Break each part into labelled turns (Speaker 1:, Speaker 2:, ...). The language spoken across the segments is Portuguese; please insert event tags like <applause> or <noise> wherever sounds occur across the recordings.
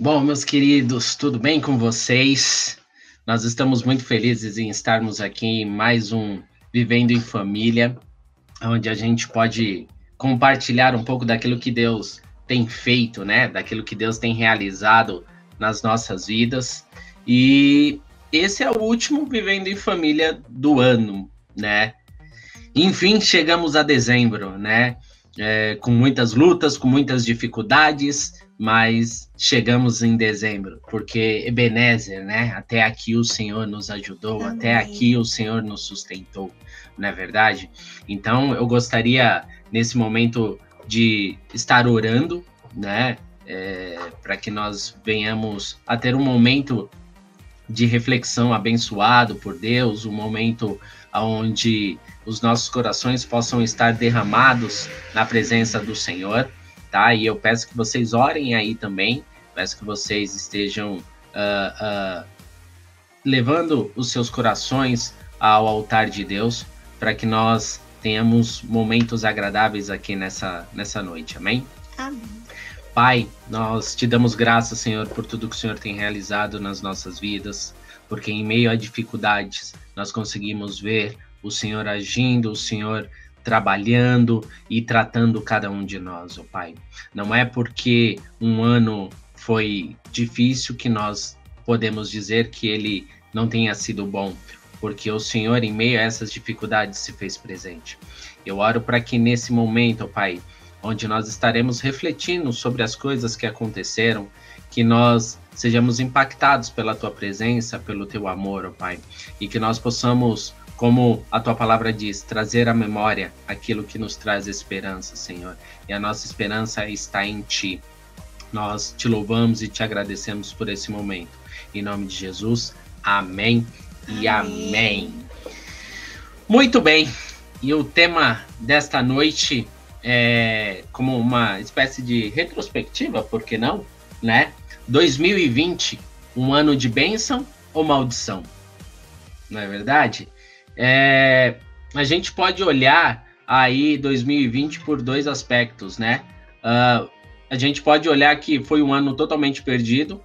Speaker 1: Bom, meus queridos, tudo bem com vocês? Nós estamos muito felizes em estarmos aqui em mais um Vivendo em Família, onde a gente pode compartilhar um pouco daquilo que Deus tem feito, né? Daquilo que Deus tem realizado nas nossas vidas. E esse é o último Vivendo em Família do ano, né? Enfim, chegamos a dezembro, né? É, com muitas lutas, com muitas dificuldades, mas chegamos em dezembro, porque Ebenezer, né? Até aqui o Senhor nos ajudou, Amém. até aqui o Senhor nos sustentou, não é verdade? Então eu gostaria nesse momento de estar orando, né? É, para que nós venhamos a ter um momento de reflexão abençoado por Deus, um momento onde os nossos corações possam estar derramados na presença do Senhor tá? E eu peço que vocês orem aí também, peço que vocês estejam uh, uh, levando os seus corações ao altar de Deus, para que nós tenhamos momentos agradáveis aqui nessa, nessa noite, amém?
Speaker 2: Amém.
Speaker 1: Pai, nós te damos graças, Senhor, por tudo que o Senhor tem realizado nas nossas vidas, porque em meio a dificuldades nós conseguimos ver o Senhor agindo, o Senhor trabalhando e tratando cada um de nós, ó oh Pai. Não é porque um ano foi difícil que nós podemos dizer que ele não tenha sido bom, porque o Senhor, em meio a essas dificuldades, se fez presente. Eu oro para que nesse momento, ó Pai, onde nós estaremos refletindo sobre as coisas que aconteceram, que nós sejamos impactados pela tua presença, pelo teu amor, ó Pai, e que nós possamos como a tua palavra diz, trazer à memória aquilo que nos traz esperança, Senhor. E a nossa esperança está em Ti. Nós te louvamos e te agradecemos por esse momento. Em nome de Jesus, amém e amém. amém. Muito bem, e o tema desta noite é como uma espécie de retrospectiva, por que não? Né? 2020, um ano de bênção ou maldição? Não é verdade? É, a gente pode olhar aí 2020 por dois aspectos, né? Uh, a gente pode olhar que foi um ano totalmente perdido,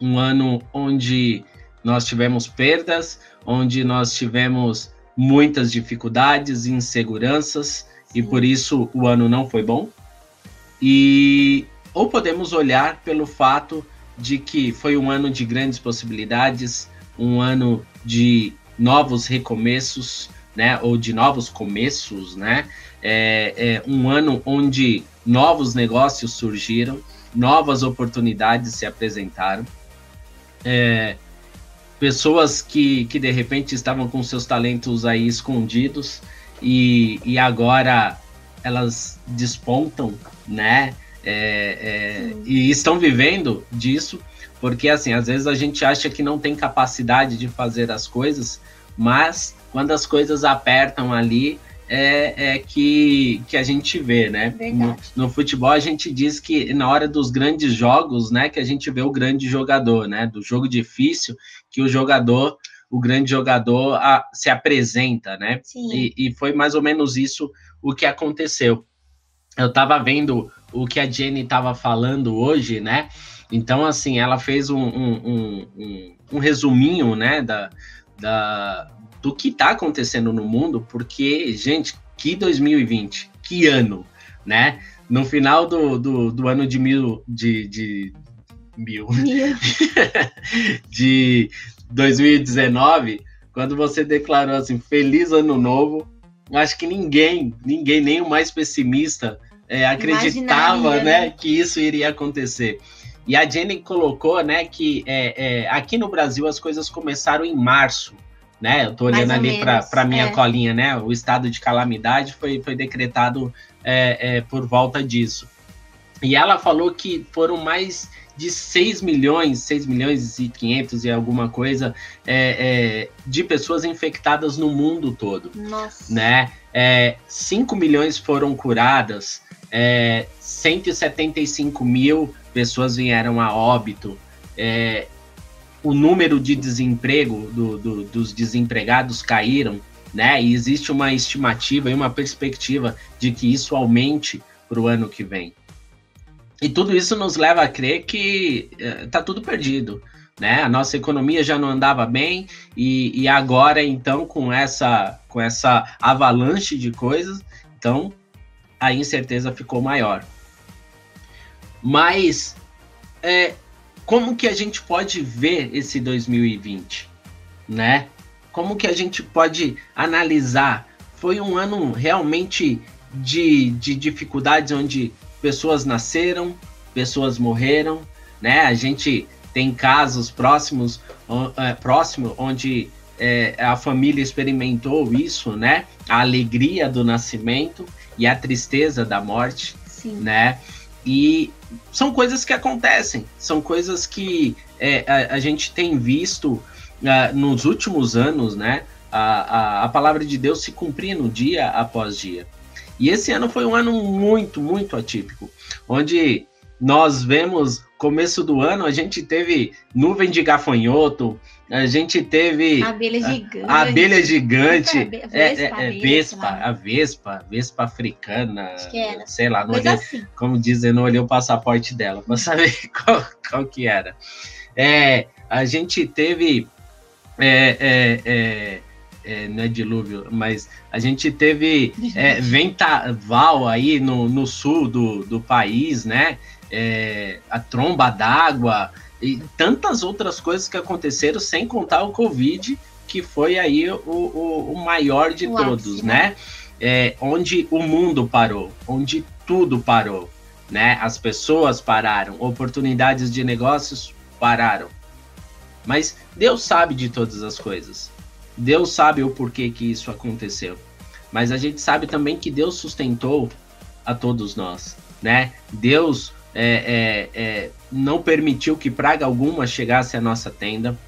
Speaker 1: um ano onde nós tivemos perdas, onde nós tivemos muitas dificuldades, inseguranças, Sim. e por isso o ano não foi bom. E ou podemos olhar pelo fato de que foi um ano de grandes possibilidades, um ano de novos recomeços, né, ou de novos começos, né, é, é um ano onde novos negócios surgiram, novas oportunidades se apresentaram, é, pessoas que, que de repente estavam com seus talentos aí escondidos e, e agora elas despontam, né, é, é e estão vivendo disso porque, assim, às vezes a gente acha que não tem capacidade de fazer as coisas, mas quando as coisas apertam ali, é, é que, que a gente vê, né? No, no, futebol a gente diz que na hora dos grandes jogos, né, que a gente vê o grande jogador, né? Do jogo difícil, que o jogador, o grande jogador a, se apresenta, né? E, e, foi mais ou menos isso o que aconteceu. Eu estava vendo o que a Jenny estava falando hoje, né? Então, assim, ela fez um, um, um, um resuminho, né, da, da, do que está acontecendo no mundo, porque, gente, que 2020, que ano, né? No final do, do, do ano de mil, de, de mil, <laughs> de 2019, quando você declarou assim, feliz ano novo, acho que ninguém, ninguém, nem o mais pessimista, é, acreditava, Imaginaria, né, né, que isso iria acontecer. E a Jenny colocou, né, que é, é, aqui no Brasil as coisas começaram em março, né? Eu tô olhando ali para minha é. colinha, né? O estado de calamidade foi, foi decretado é, é, por volta disso. E ela falou que foram mais de 6 milhões, 6 milhões e 500 e alguma coisa é, é, de pessoas infectadas no mundo todo.
Speaker 2: Nossa.
Speaker 1: Né? É, 5 milhões foram curadas, é, 175 mil pessoas vieram a óbito, é, o número de desemprego do, do, dos desempregados caíram, né? E existe uma estimativa e uma perspectiva de que isso aumente para o ano que vem. E tudo isso nos leva a crer que está tudo perdido. Né? A nossa economia já não andava bem e, e agora, então, com essa, com essa avalanche de coisas, então a incerteza ficou maior. Mas é, como que a gente pode ver esse 2020, né? Como que a gente pode analisar? Foi um ano realmente de, de dificuldades onde pessoas nasceram, pessoas morreram, né? A gente tem casos próximos, é, próximo, onde é, a família experimentou isso, né? A alegria do nascimento e a tristeza da morte, Sim. né? E são coisas que acontecem, são coisas que é, a, a, gente tem visto uh, nos últimos anos, né? A, a, a palavra de Deus se cumprindo dia após dia. E esse ano foi um ano muito, muito atípico, onde nós vemos começo do ano a gente teve nuvem de gafanhoto, a gente teve
Speaker 2: abelha gigante,
Speaker 1: a, a abelha gigante, vespa, é, é, é, vespa, a vespa, vespa africana, sei lá, olhei, assim. como dizem, não olhei o passaporte dela para saber <laughs> qual, qual, que era. É, a gente teve é, é, é é, não é dilúvio, mas a gente teve é, <laughs> ventaval aí no, no sul do, do país, né? É, a tromba d'água e tantas outras coisas que aconteceram, sem contar o Covid, que foi aí o, o, o maior de o todos, ápice, né? né? É, onde o mundo parou, onde tudo parou, né? As pessoas pararam, oportunidades de negócios pararam. Mas Deus sabe de todas as coisas. Deus sabe o porquê que isso aconteceu. Mas a gente sabe também que Deus sustentou a todos nós, né? Deus é, é, é, não permitiu que praga alguma chegasse à nossa tenda,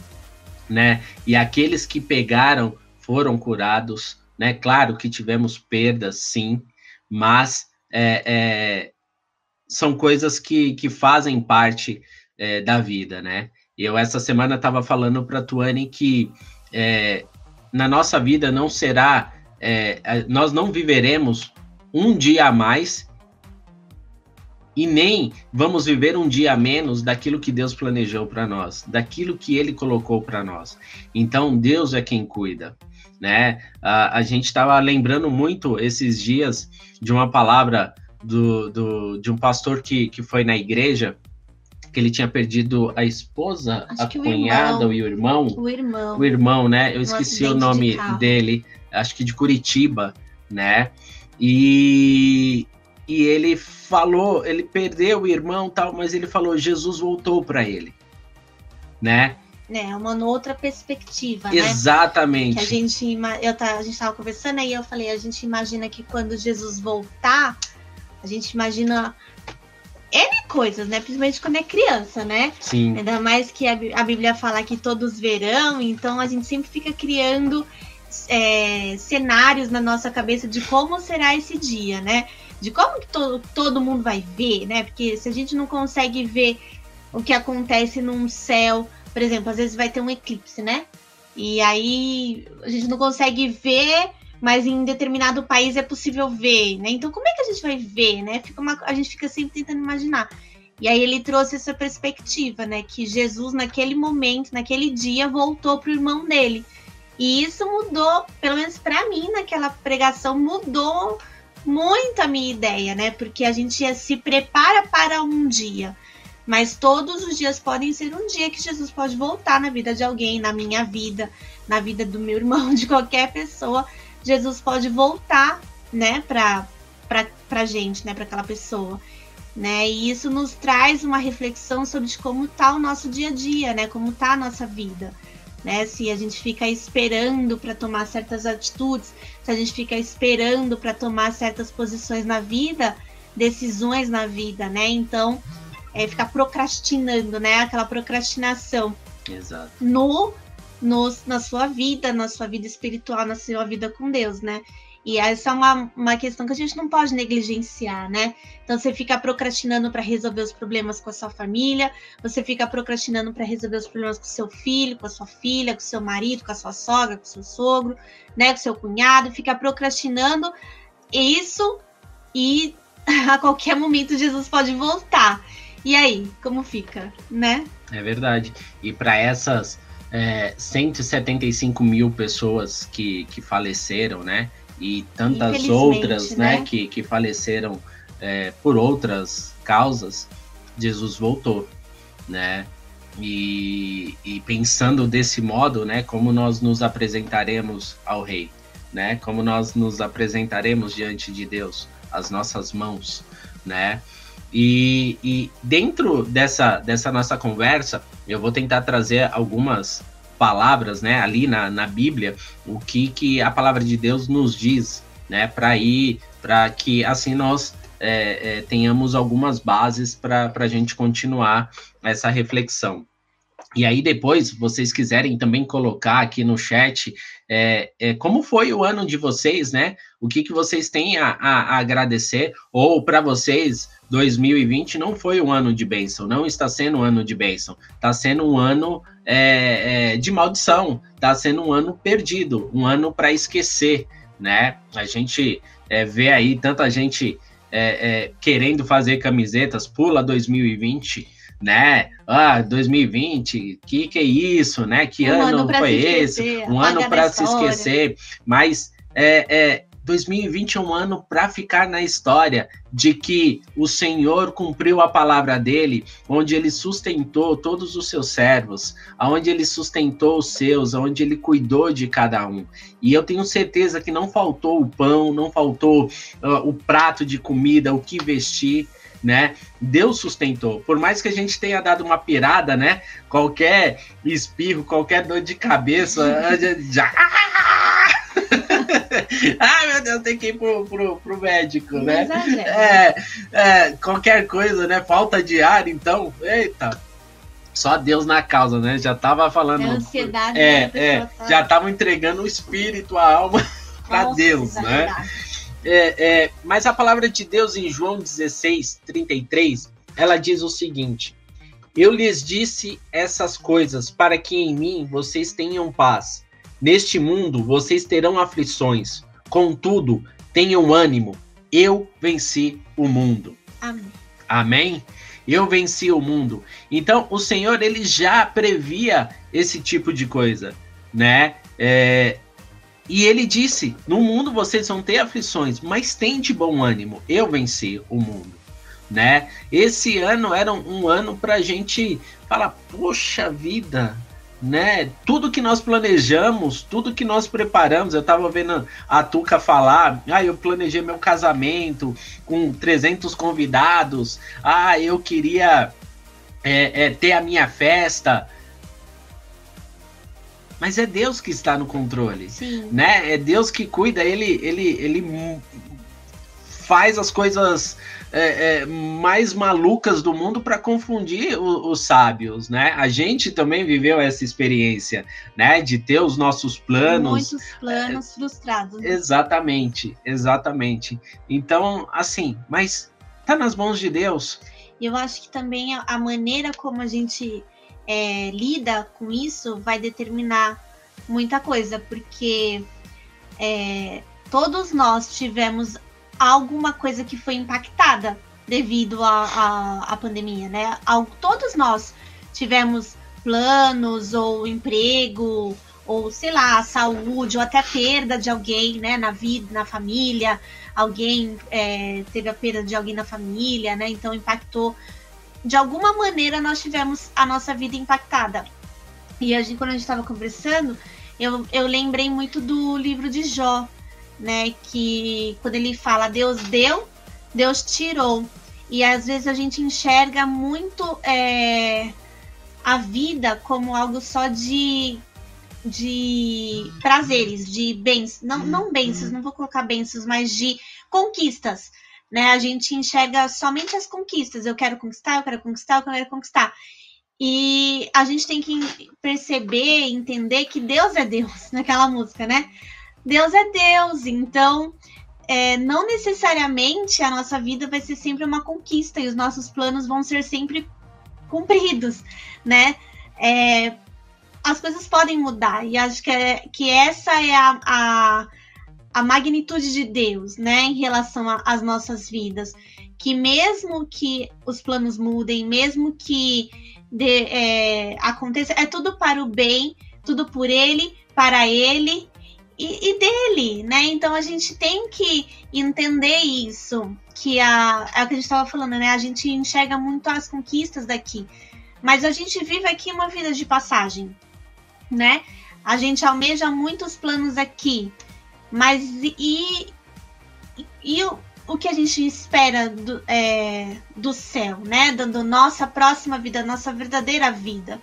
Speaker 1: né? E aqueles que pegaram foram curados, né? Claro que tivemos perdas, sim, mas é, é, são coisas que, que fazem parte é, da vida, né? Eu essa semana estava falando para a Tuane que na nossa vida não será, nós não viveremos um dia a mais e nem vamos viver um dia a menos daquilo que Deus planejou para nós, daquilo que Ele colocou para nós. Então Deus é quem cuida, né? A, a gente estava lembrando muito esses dias de uma palavra do, do, de um pastor que, que foi na igreja que ele tinha perdido a esposa, Acho a cunhada
Speaker 2: o irmão, e
Speaker 1: o irmão. O irmão. O irmão, né? Eu um esqueci o nome de dele, acho que de Curitiba, né? E, e ele falou, ele perdeu o irmão tal, mas ele falou, Jesus voltou para ele, né?
Speaker 2: É, uma outra perspectiva,
Speaker 1: né? Exatamente.
Speaker 2: Que a gente, eu tá, a gente estava conversando aí, eu falei, a gente imagina que quando Jesus voltar, a gente imagina N coisas, né? Principalmente quando é criança, né?
Speaker 1: Sim.
Speaker 2: Ainda mais que a, Bíblia fala que todos verão, então a gente sempre fica criando é, cenários na nossa cabeça de como será esse dia, né? De como que to, todo mundo vai ver, né? Porque se a gente não consegue ver o que acontece num céu, por exemplo, às vezes vai ter um eclipse, né? E aí a gente não consegue ver mas em determinado país é possível ver, né? Então, como é que a gente vai ver, né? Fica uma, a gente fica sempre tentando imaginar. E aí ele trouxe essa perspectiva, né? Que Jesus, naquele momento, naquele dia, voltou para o irmão dele. E isso mudou, pelo menos para mim, naquela pregação, mudou muito a minha ideia, né? Porque a gente se prepara para um dia. Mas todos os dias podem ser um dia que Jesus pode voltar na vida de alguém, na minha vida, na vida do meu irmão, <laughs> de qualquer pessoa Jesus pode voltar, né, para para gente, né, para aquela pessoa, né? E isso nos traz uma reflexão sobre como tá o nosso dia a dia, né? Como tá a nossa vida, né? Se a gente fica esperando para tomar certas atitudes, se a gente fica esperando para tomar certas posições na vida, decisões na vida, né? Então, é ficar procrastinando, né? Aquela procrastinação.
Speaker 1: Exato.
Speaker 2: No no, na sua vida, na sua vida espiritual, na sua vida com Deus, né? E essa é uma, uma questão que a gente não pode negligenciar, né? Então você fica procrastinando para resolver os problemas com a sua família, você fica procrastinando para resolver os problemas com seu filho, com a sua filha, com o seu marido, com a sua sogra, com o seu sogro, né? Com o seu cunhado, fica procrastinando isso e <laughs> a qualquer momento Jesus pode voltar. E aí, como fica, né?
Speaker 1: É verdade. E para essas é, 175 mil pessoas que, que faleceram, né? E tantas outras, né? né? Que, que faleceram é, por outras causas, Jesus voltou, né? E, e, pensando desse modo, né? Como nós nos apresentaremos ao Rei, né? Como nós nos apresentaremos diante de Deus, as nossas mãos, né? E, e dentro dessa, dessa nossa conversa, eu vou tentar trazer algumas palavras, né, ali na, na Bíblia, o que, que a palavra de Deus nos diz, né, para ir, para que assim nós é, é, tenhamos algumas bases para a gente continuar essa reflexão. E aí, depois, vocês quiserem também colocar aqui no chat é, é, como foi o ano de vocês, né? O que, que vocês têm a, a, a agradecer, ou para vocês, 2020 não foi um ano de bênção, não está sendo um ano de bênção, está sendo um ano é, é, de maldição, está sendo um ano perdido, um ano para esquecer, né? A gente é, vê aí tanta gente é, querendo fazer camisetas, pula 2020 né? Ah, 2020, que que é isso, né? Que um ano, ano foi esse? Um ano para se esquecer. Mas é, é, 2020 é um ano para ficar na história de que o Senhor cumpriu a palavra dele, onde ele sustentou todos os seus servos, aonde ele sustentou os seus, onde ele cuidou de cada um. E eu tenho certeza que não faltou o pão, não faltou uh, o prato de comida, o que vestir, né? Deus sustentou. Por mais que a gente tenha dado uma pirada, né? Qualquer espirro, qualquer dor de cabeça, já. <laughs> Ai, meu Deus, tem que ir pro, pro, pro médico, né? É, é, qualquer coisa, né? Falta de ar, então, eita. Só Deus na causa, né? Já tava falando. É
Speaker 2: ansiedade,
Speaker 1: é, é, tá... já tava entregando o espírito, a alma <laughs> para Deus, né? Verdade. É, é, mas a palavra de Deus em João 16, 33, ela diz o seguinte: Eu lhes disse essas coisas para que em mim vocês tenham paz. Neste mundo vocês terão aflições. Contudo, tenham ânimo. Eu venci o mundo.
Speaker 2: Amém.
Speaker 1: Amém? Eu venci o mundo. Então, o Senhor ele já previa esse tipo de coisa, né? É, e ele disse: No mundo vocês vão ter aflições, mas tem de bom ânimo. Eu venci o mundo. Né? Esse ano era um, um ano para a gente falar: Poxa vida, né? Tudo que nós planejamos, tudo que nós preparamos, eu estava vendo a Tuca falar, ah, eu planejei meu casamento com 300 convidados, ah, eu queria é, é, ter a minha festa, mas é Deus que está no controle,
Speaker 2: Sim.
Speaker 1: né? É Deus que cuida, ele, ele, ele faz as coisas é, é, mais malucas do mundo para confundir o, os sábios, né? A gente também viveu essa experiência, né? De ter os nossos planos.
Speaker 2: Muitos planos é, frustrados.
Speaker 1: Né? Exatamente, exatamente. Então, assim, mas tá nas mãos de Deus.
Speaker 2: Eu acho que também a maneira como a gente é, lida com isso vai determinar muita coisa, porque é, todos nós tivemos alguma coisa que foi impactada devido à pandemia, né? todos nós tivemos planos ou emprego ou sei lá, saúde ou até perda de alguém, né, na vida, na família, alguém é, teve a perda de alguém na família, né? Então impactou de alguma maneira nós tivemos a nossa vida impactada. E a gente, quando a gente estava conversando, eu, eu lembrei muito do livro de Jó, né? Que quando ele fala Deus deu, Deus tirou. E às vezes a gente enxerga muito é, a vida como algo só de, de prazeres, de bens, não, não bênçãos, não vou colocar bênçãos, mas de conquistas né? A gente enxerga somente as conquistas. Eu quero conquistar, eu quero conquistar, eu quero conquistar. E a gente tem que perceber, entender que Deus é Deus, <laughs> naquela música, né? Deus é Deus, então é, não necessariamente a nossa vida vai ser sempre uma conquista e os nossos planos vão ser sempre cumpridos, né? É, as coisas podem mudar e acho que, é, que essa é a, a a magnitude de Deus, né, em relação às nossas vidas. que mesmo que os planos mudem, mesmo que de, é, aconteça, é tudo para o bem, tudo por ele, para ele e, e, dele, né? Então a gente tem que entender isso, que a, é o que a gente estava falando, né? A gente enxerga muito as conquistas daqui, mas a gente vive aqui uma vida de passagem, né? A gente almeja muitos planos aqui, mas e, e, o, o que a gente espera do, é, do céu, né? Da nossa próxima vida, nossa verdadeira vida,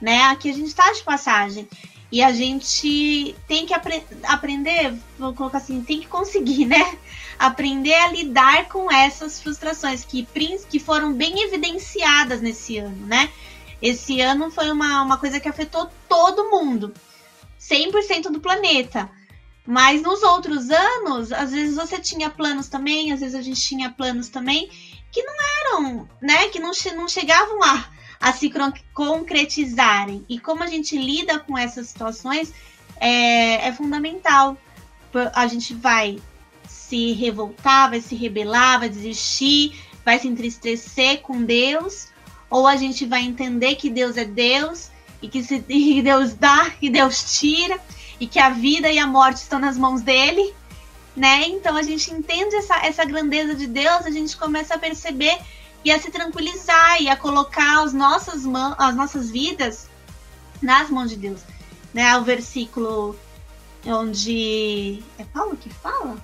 Speaker 2: né? Aqui a gente está de passagem. E a gente tem que apre aprender, vou colocar assim, tem que conseguir, né? Aprender a lidar com essas frustrações que, que foram bem evidenciadas nesse ano, né? Esse ano foi uma, uma coisa que afetou todo mundo, 100% do planeta. Mas nos outros anos, às vezes você tinha planos também, às vezes a gente tinha planos também, que não eram, né? Que não, não chegavam a a se concretizarem. E como a gente lida com essas situações é, é fundamental. A gente vai se revoltar, vai se rebelar, vai desistir, vai se entristecer com Deus, ou a gente vai entender que Deus é Deus e que, se, <laughs> e Deus dá e Deus tira e que a vida e a morte estão nas mãos dele, né? Então a gente entende essa, essa grandeza de Deus, a gente começa a perceber e a se tranquilizar e a colocar as nossas, mãos, as nossas vidas nas mãos de Deus. Né? O versículo onde é Paulo que fala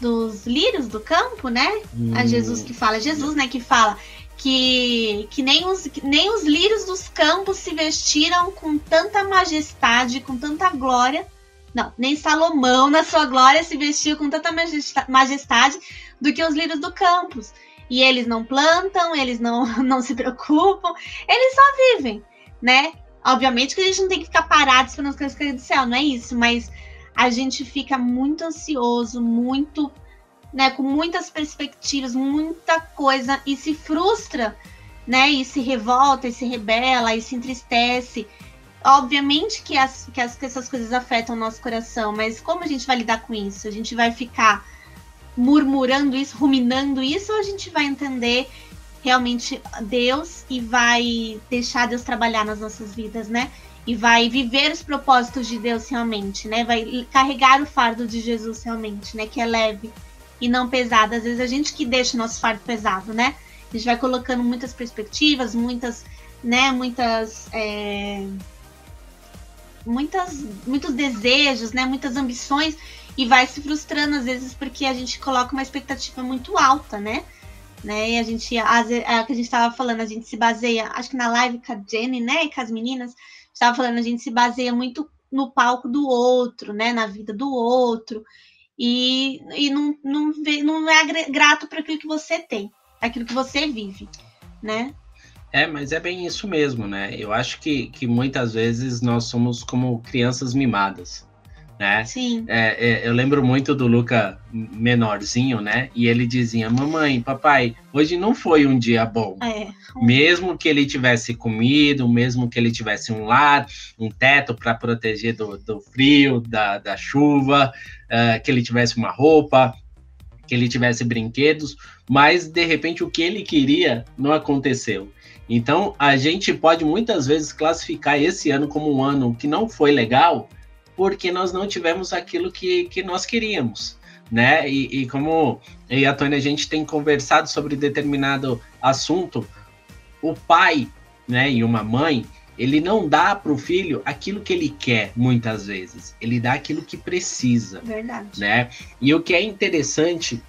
Speaker 2: dos lírios do campo, né? Hum. É Jesus que fala, é Jesus, né, que fala que, que nem, os, nem os lírios dos campos se vestiram com tanta majestade, com tanta glória. Não, nem Salomão na sua glória se vestiu com tanta majestade do que os lírios do campo e eles não plantam, eles não, <laughs> não se preocupam, eles só vivem, né? Obviamente que a gente não tem que ficar parado esperando as coisas caírem do céu, não é isso, mas a gente fica muito ansioso, muito, né, com muitas perspectivas, muita coisa e se frustra, né, e se revolta, e se rebela, e se entristece. Obviamente que, as, que, as, que essas coisas afetam o nosso coração, mas como a gente vai lidar com isso? A gente vai ficar murmurando isso, ruminando isso, ou a gente vai entender realmente Deus e vai deixar Deus trabalhar nas nossas vidas, né? E vai viver os propósitos de Deus realmente, né? Vai carregar o fardo de Jesus realmente, né? Que é leve e não pesado. Às vezes a gente que deixa o nosso fardo pesado, né? A gente vai colocando muitas perspectivas, muitas, né? Muitas. É... Muitas, muitos desejos, né? Muitas ambições e vai se frustrando às vezes porque a gente coloca uma expectativa muito alta, né? né? E a gente, as, é o que a gente estava falando, a gente se baseia, acho que na live com a Jenny, né, e com as meninas, estava falando, a gente se baseia muito no palco do outro, né, na vida do outro, e, e não, não, vê, não é grato para aquilo que você tem, aquilo que você vive, né?
Speaker 1: É, mas é bem isso mesmo, né? Eu acho que, que muitas vezes nós somos como crianças mimadas né?
Speaker 2: Sim.
Speaker 1: É, é, eu lembro muito do Luca menorzinho, né? E ele dizia: Mamãe, papai, hoje não foi um dia bom.
Speaker 2: É.
Speaker 1: Mesmo que ele tivesse comido, mesmo que ele tivesse um lar, um teto para proteger do, do, frio, da, da chuva, uh, que ele tivesse uma roupa, que ele tivesse brinquedos, mas de repente o que ele queria não aconteceu. Então a gente pode muitas vezes classificar esse ano como um ano que não foi legal porque nós não tivemos aquilo que, que nós queríamos. Né? E, e como e a Tônia a gente tem conversado sobre determinado assunto, o pai né, e uma mãe, ele não dá para o filho aquilo que ele quer, muitas vezes. Ele dá aquilo que precisa.
Speaker 2: Verdade.
Speaker 1: Né? E o que é interessante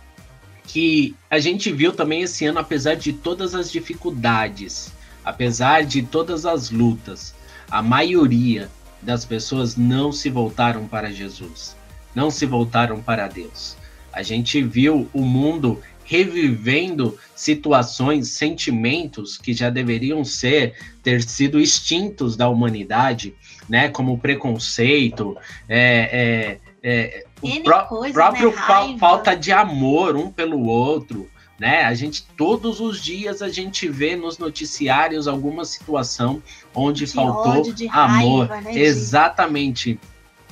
Speaker 1: que a gente viu também esse ano, apesar de todas as dificuldades, apesar de todas as lutas, a maioria das pessoas não se voltaram para Jesus, não se voltaram para Deus. A gente viu o mundo revivendo situações, sentimentos que já deveriam ser ter sido extintos da humanidade, né? Como preconceito, é, é, é o pró coisa, próprio né? fa falta de amor um pelo outro, né? A gente todos os dias a gente vê nos noticiários alguma situação onde de faltou ódio, amor. Raiva, né, Exatamente.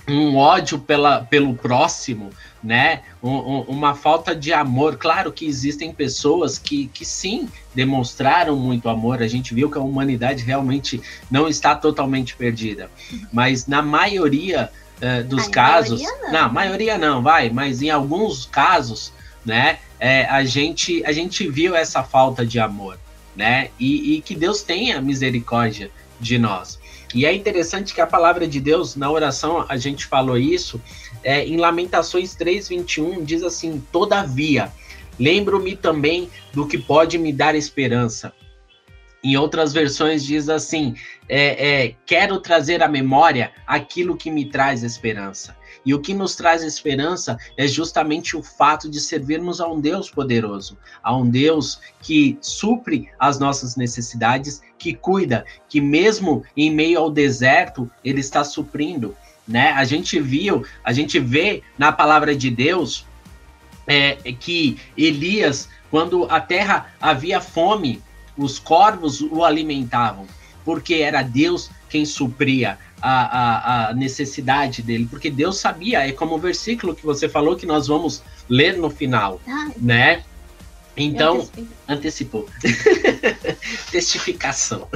Speaker 1: um ódio pela, pelo próximo, né? Um, um, uma falta de amor. Claro que existem pessoas que, que sim demonstraram muito amor. A gente viu que a humanidade realmente não está totalmente perdida. Mas na maioria uh, dos casos. Maioria não. não, maioria não, vai, mas em alguns casos, né? É, a, gente, a gente viu essa falta de amor, né? E, e que Deus tenha misericórdia de nós. E é interessante que a palavra de Deus, na oração, a gente falou isso, é, em Lamentações 3,21, diz assim: Todavia, lembro-me também do que pode me dar esperança. Em outras versões diz assim: é, é, quero trazer à memória aquilo que me traz esperança. E o que nos traz esperança é justamente o fato de servirmos a um Deus poderoso, a um Deus que supre as nossas necessidades, que cuida, que mesmo em meio ao deserto, ele está suprindo. Né? A gente viu, a gente vê na palavra de Deus é, que Elias, quando a terra havia fome, os corvos o alimentavam, porque era Deus quem supria a, a, a, necessidade dele, porque Deus sabia, é como o versículo que você falou que nós vamos ler no final, ah, né? Então, antecipou. <laughs> Testificação.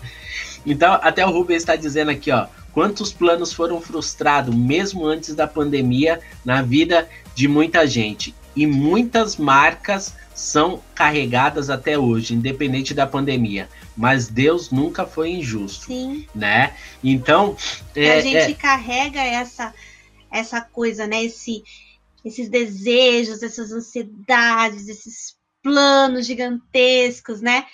Speaker 1: <laughs> então, até o Rubens está dizendo aqui, ó, quantos planos foram frustrados mesmo antes da pandemia na vida de muita gente e muitas marcas são carregadas até hoje, independente da pandemia. Mas Deus nunca foi injusto,
Speaker 2: Sim.
Speaker 1: né? Então
Speaker 2: é, a gente é... carrega essa essa coisa, né? Esse, esses desejos, essas ansiedades, esses planos gigantescos, né?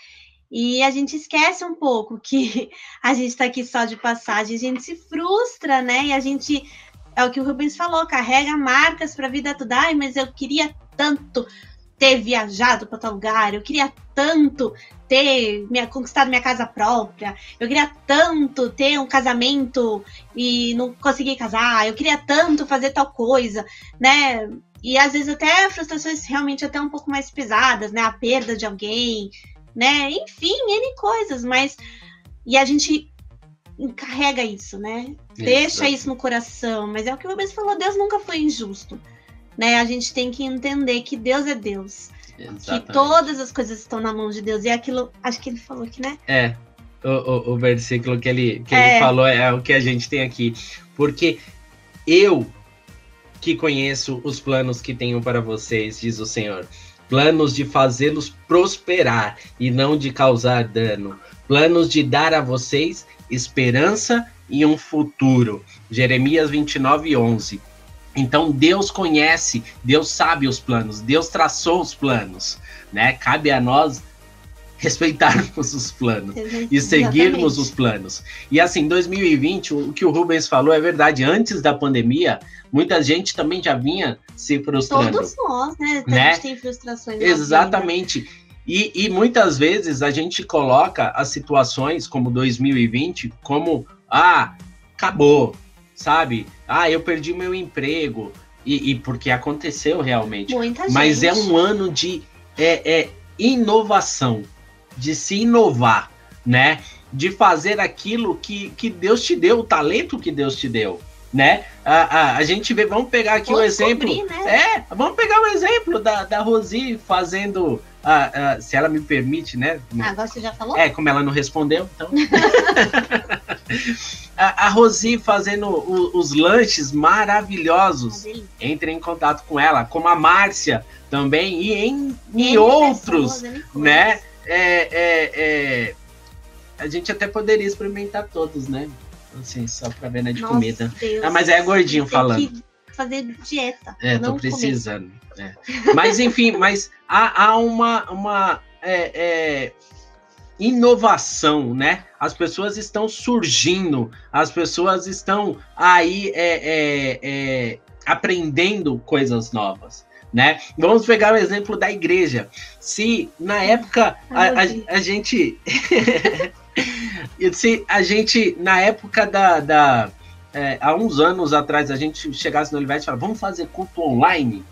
Speaker 2: E a gente esquece um pouco que <laughs> a gente está aqui só de passagem, a gente se frustra, né? E a gente é o que o Rubens falou, carrega marcas para a vida toda. Ai, mas eu queria tanto ter viajado para tal lugar, eu queria tanto ter minha, conquistado minha casa própria, eu queria tanto ter um casamento e não consegui casar, eu queria tanto fazer tal coisa, né? E às vezes até frustrações realmente até um pouco mais pesadas, né? A perda de alguém, né? Enfim, N coisas, mas. E a gente encarrega isso, né? Deixa isso no coração. Mas é o que o Rubens falou: Deus nunca foi injusto né? A gente tem que entender que Deus é Deus. Exatamente. Que todas as coisas estão na mão de Deus. E aquilo, acho que ele falou aqui, né?
Speaker 1: É. O, o, o versículo que, ele, que é. ele falou é o que a gente tem aqui. Porque eu que conheço os planos que tenho para vocês, diz o Senhor. Planos de fazê-los prosperar e não de causar dano. Planos de dar a vocês esperança e um futuro. Jeremias 29, 11. Então Deus conhece, Deus sabe os planos, Deus traçou os planos, né? Cabe a nós respeitarmos <laughs> os planos e seguirmos os planos. E assim, 2020, o que o Rubens falou é verdade. Antes da pandemia, muita gente também já vinha se frustrando.
Speaker 2: Todos nós, né? né? A gente tem frustrações.
Speaker 1: Exatamente. E, e muitas vezes a gente coloca as situações como 2020 como ah, acabou, sabe? Ah, eu perdi meu emprego. E, e porque aconteceu realmente.
Speaker 2: Muita
Speaker 1: Mas é um ano de é, é, inovação, de se inovar, né? De fazer aquilo que, que Deus te deu, o talento que Deus te deu. Né? A, a, a gente vê, vamos pegar aqui o um exemplo. Né? É, vamos pegar o um exemplo da, da Rosi fazendo ah, ah, se ela me permite, né?
Speaker 2: Agora você já falou?
Speaker 1: É, como ela não respondeu, então. <laughs> a, a Rosi fazendo o, os lanches maravilhosos. Entre em contato com ela, como a Márcia também, e em, em outros, né? É, é, é, a gente até poderia experimentar todos, né? Assim, só pra ver, né, de Nossa, comida. Deus, ah, mas é gordinho falando.
Speaker 2: fazer dieta.
Speaker 1: É, tô precisando. É. Mas enfim, mas há, há uma, uma é, é, inovação, né? As pessoas estão surgindo, as pessoas estão aí é, é, é, aprendendo coisas novas. Né? Vamos pegar o exemplo da igreja. Se na época a, a, a gente. <laughs> se a gente, na época da. da é, há uns anos atrás, a gente chegasse no universo e falasse, vamos fazer culto online?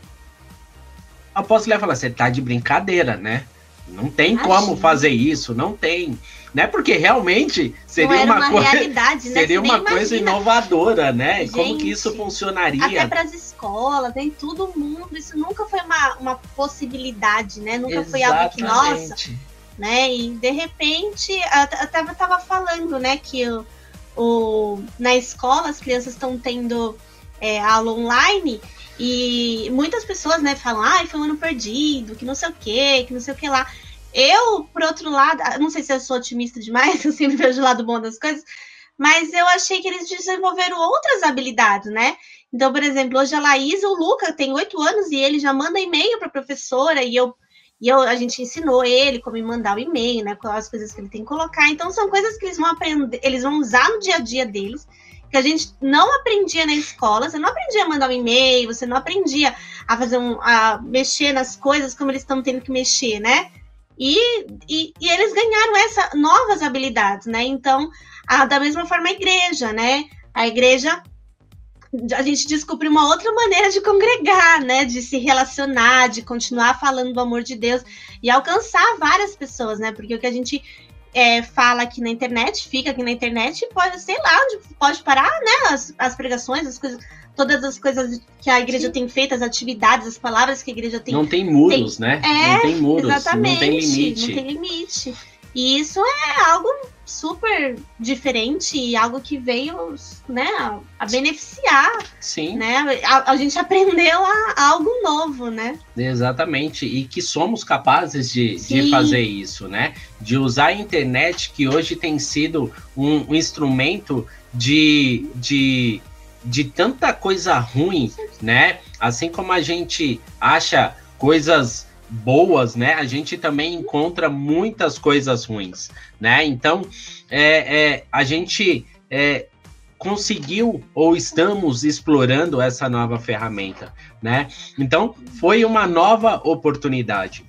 Speaker 1: Apóstolo ia falar, você tá de brincadeira, né? Não tem Imagina. como fazer isso, não tem. Né? Porque realmente seria uma, uma, coisa, né? seria uma coisa inovadora, né? Gente, como que isso funcionaria?
Speaker 2: Até para as escolas, em todo mundo, isso nunca foi uma, uma possibilidade, né? Nunca Exatamente. foi algo que nossa, né? E de repente, eu tava, tava falando, né, que o, o na escola as crianças estão tendo é, aula online e muitas pessoas, né, falam, ai, ah, foi um ano perdido, que não sei o que, que não sei o que lá. Eu, por outro lado, não sei se eu sou otimista demais, <laughs> eu sempre vejo o lado bom das coisas, mas eu achei que eles desenvolveram outras habilidades, né? Então, por exemplo, hoje a Laís, o Luca tem oito anos e ele já manda e-mail para a professora e eu e eu, a gente ensinou ele como mandar o e-mail, né? Quais as coisas que ele tem que colocar. Então, são coisas que eles vão aprender, eles vão usar no dia a dia deles que a gente não aprendia na escola, você não aprendia a mandar um e-mail, você não aprendia a fazer um, a mexer nas coisas como eles estão tendo que mexer, né? E, e, e, eles ganharam essas novas habilidades, né? Então, a, da mesma forma a igreja, né? A igreja a gente descobre uma outra maneira de congregar, né? De se relacionar, de continuar falando do amor de Deus e alcançar várias pessoas, né? Porque o que a gente é, fala aqui na internet, fica aqui na internet, pode, sei lá, onde pode parar, né? As, as pregações, as coisas, todas as coisas que a igreja Sim. tem feito, as atividades, as palavras que a igreja tem.
Speaker 1: Não tem muros,
Speaker 2: tem,
Speaker 1: né?
Speaker 2: É,
Speaker 1: não tem muros,
Speaker 2: exatamente,
Speaker 1: não tem limite.
Speaker 2: Não tem limite. E isso é algo super diferente e algo que veio né, a, beneficiar.
Speaker 1: Sim.
Speaker 2: Né? A, a gente aprendeu a, a, algo novo, né?
Speaker 1: Exatamente. E que somos capazes de, de fazer isso, né? De usar a internet, que hoje tem sido um, um instrumento de, de, de tanta coisa ruim, né? Assim como a gente acha coisas boas, né, a gente também encontra muitas coisas ruins, né? Então, é, é a gente é, conseguiu ou estamos explorando essa nova ferramenta, né? Então, foi uma nova oportunidade.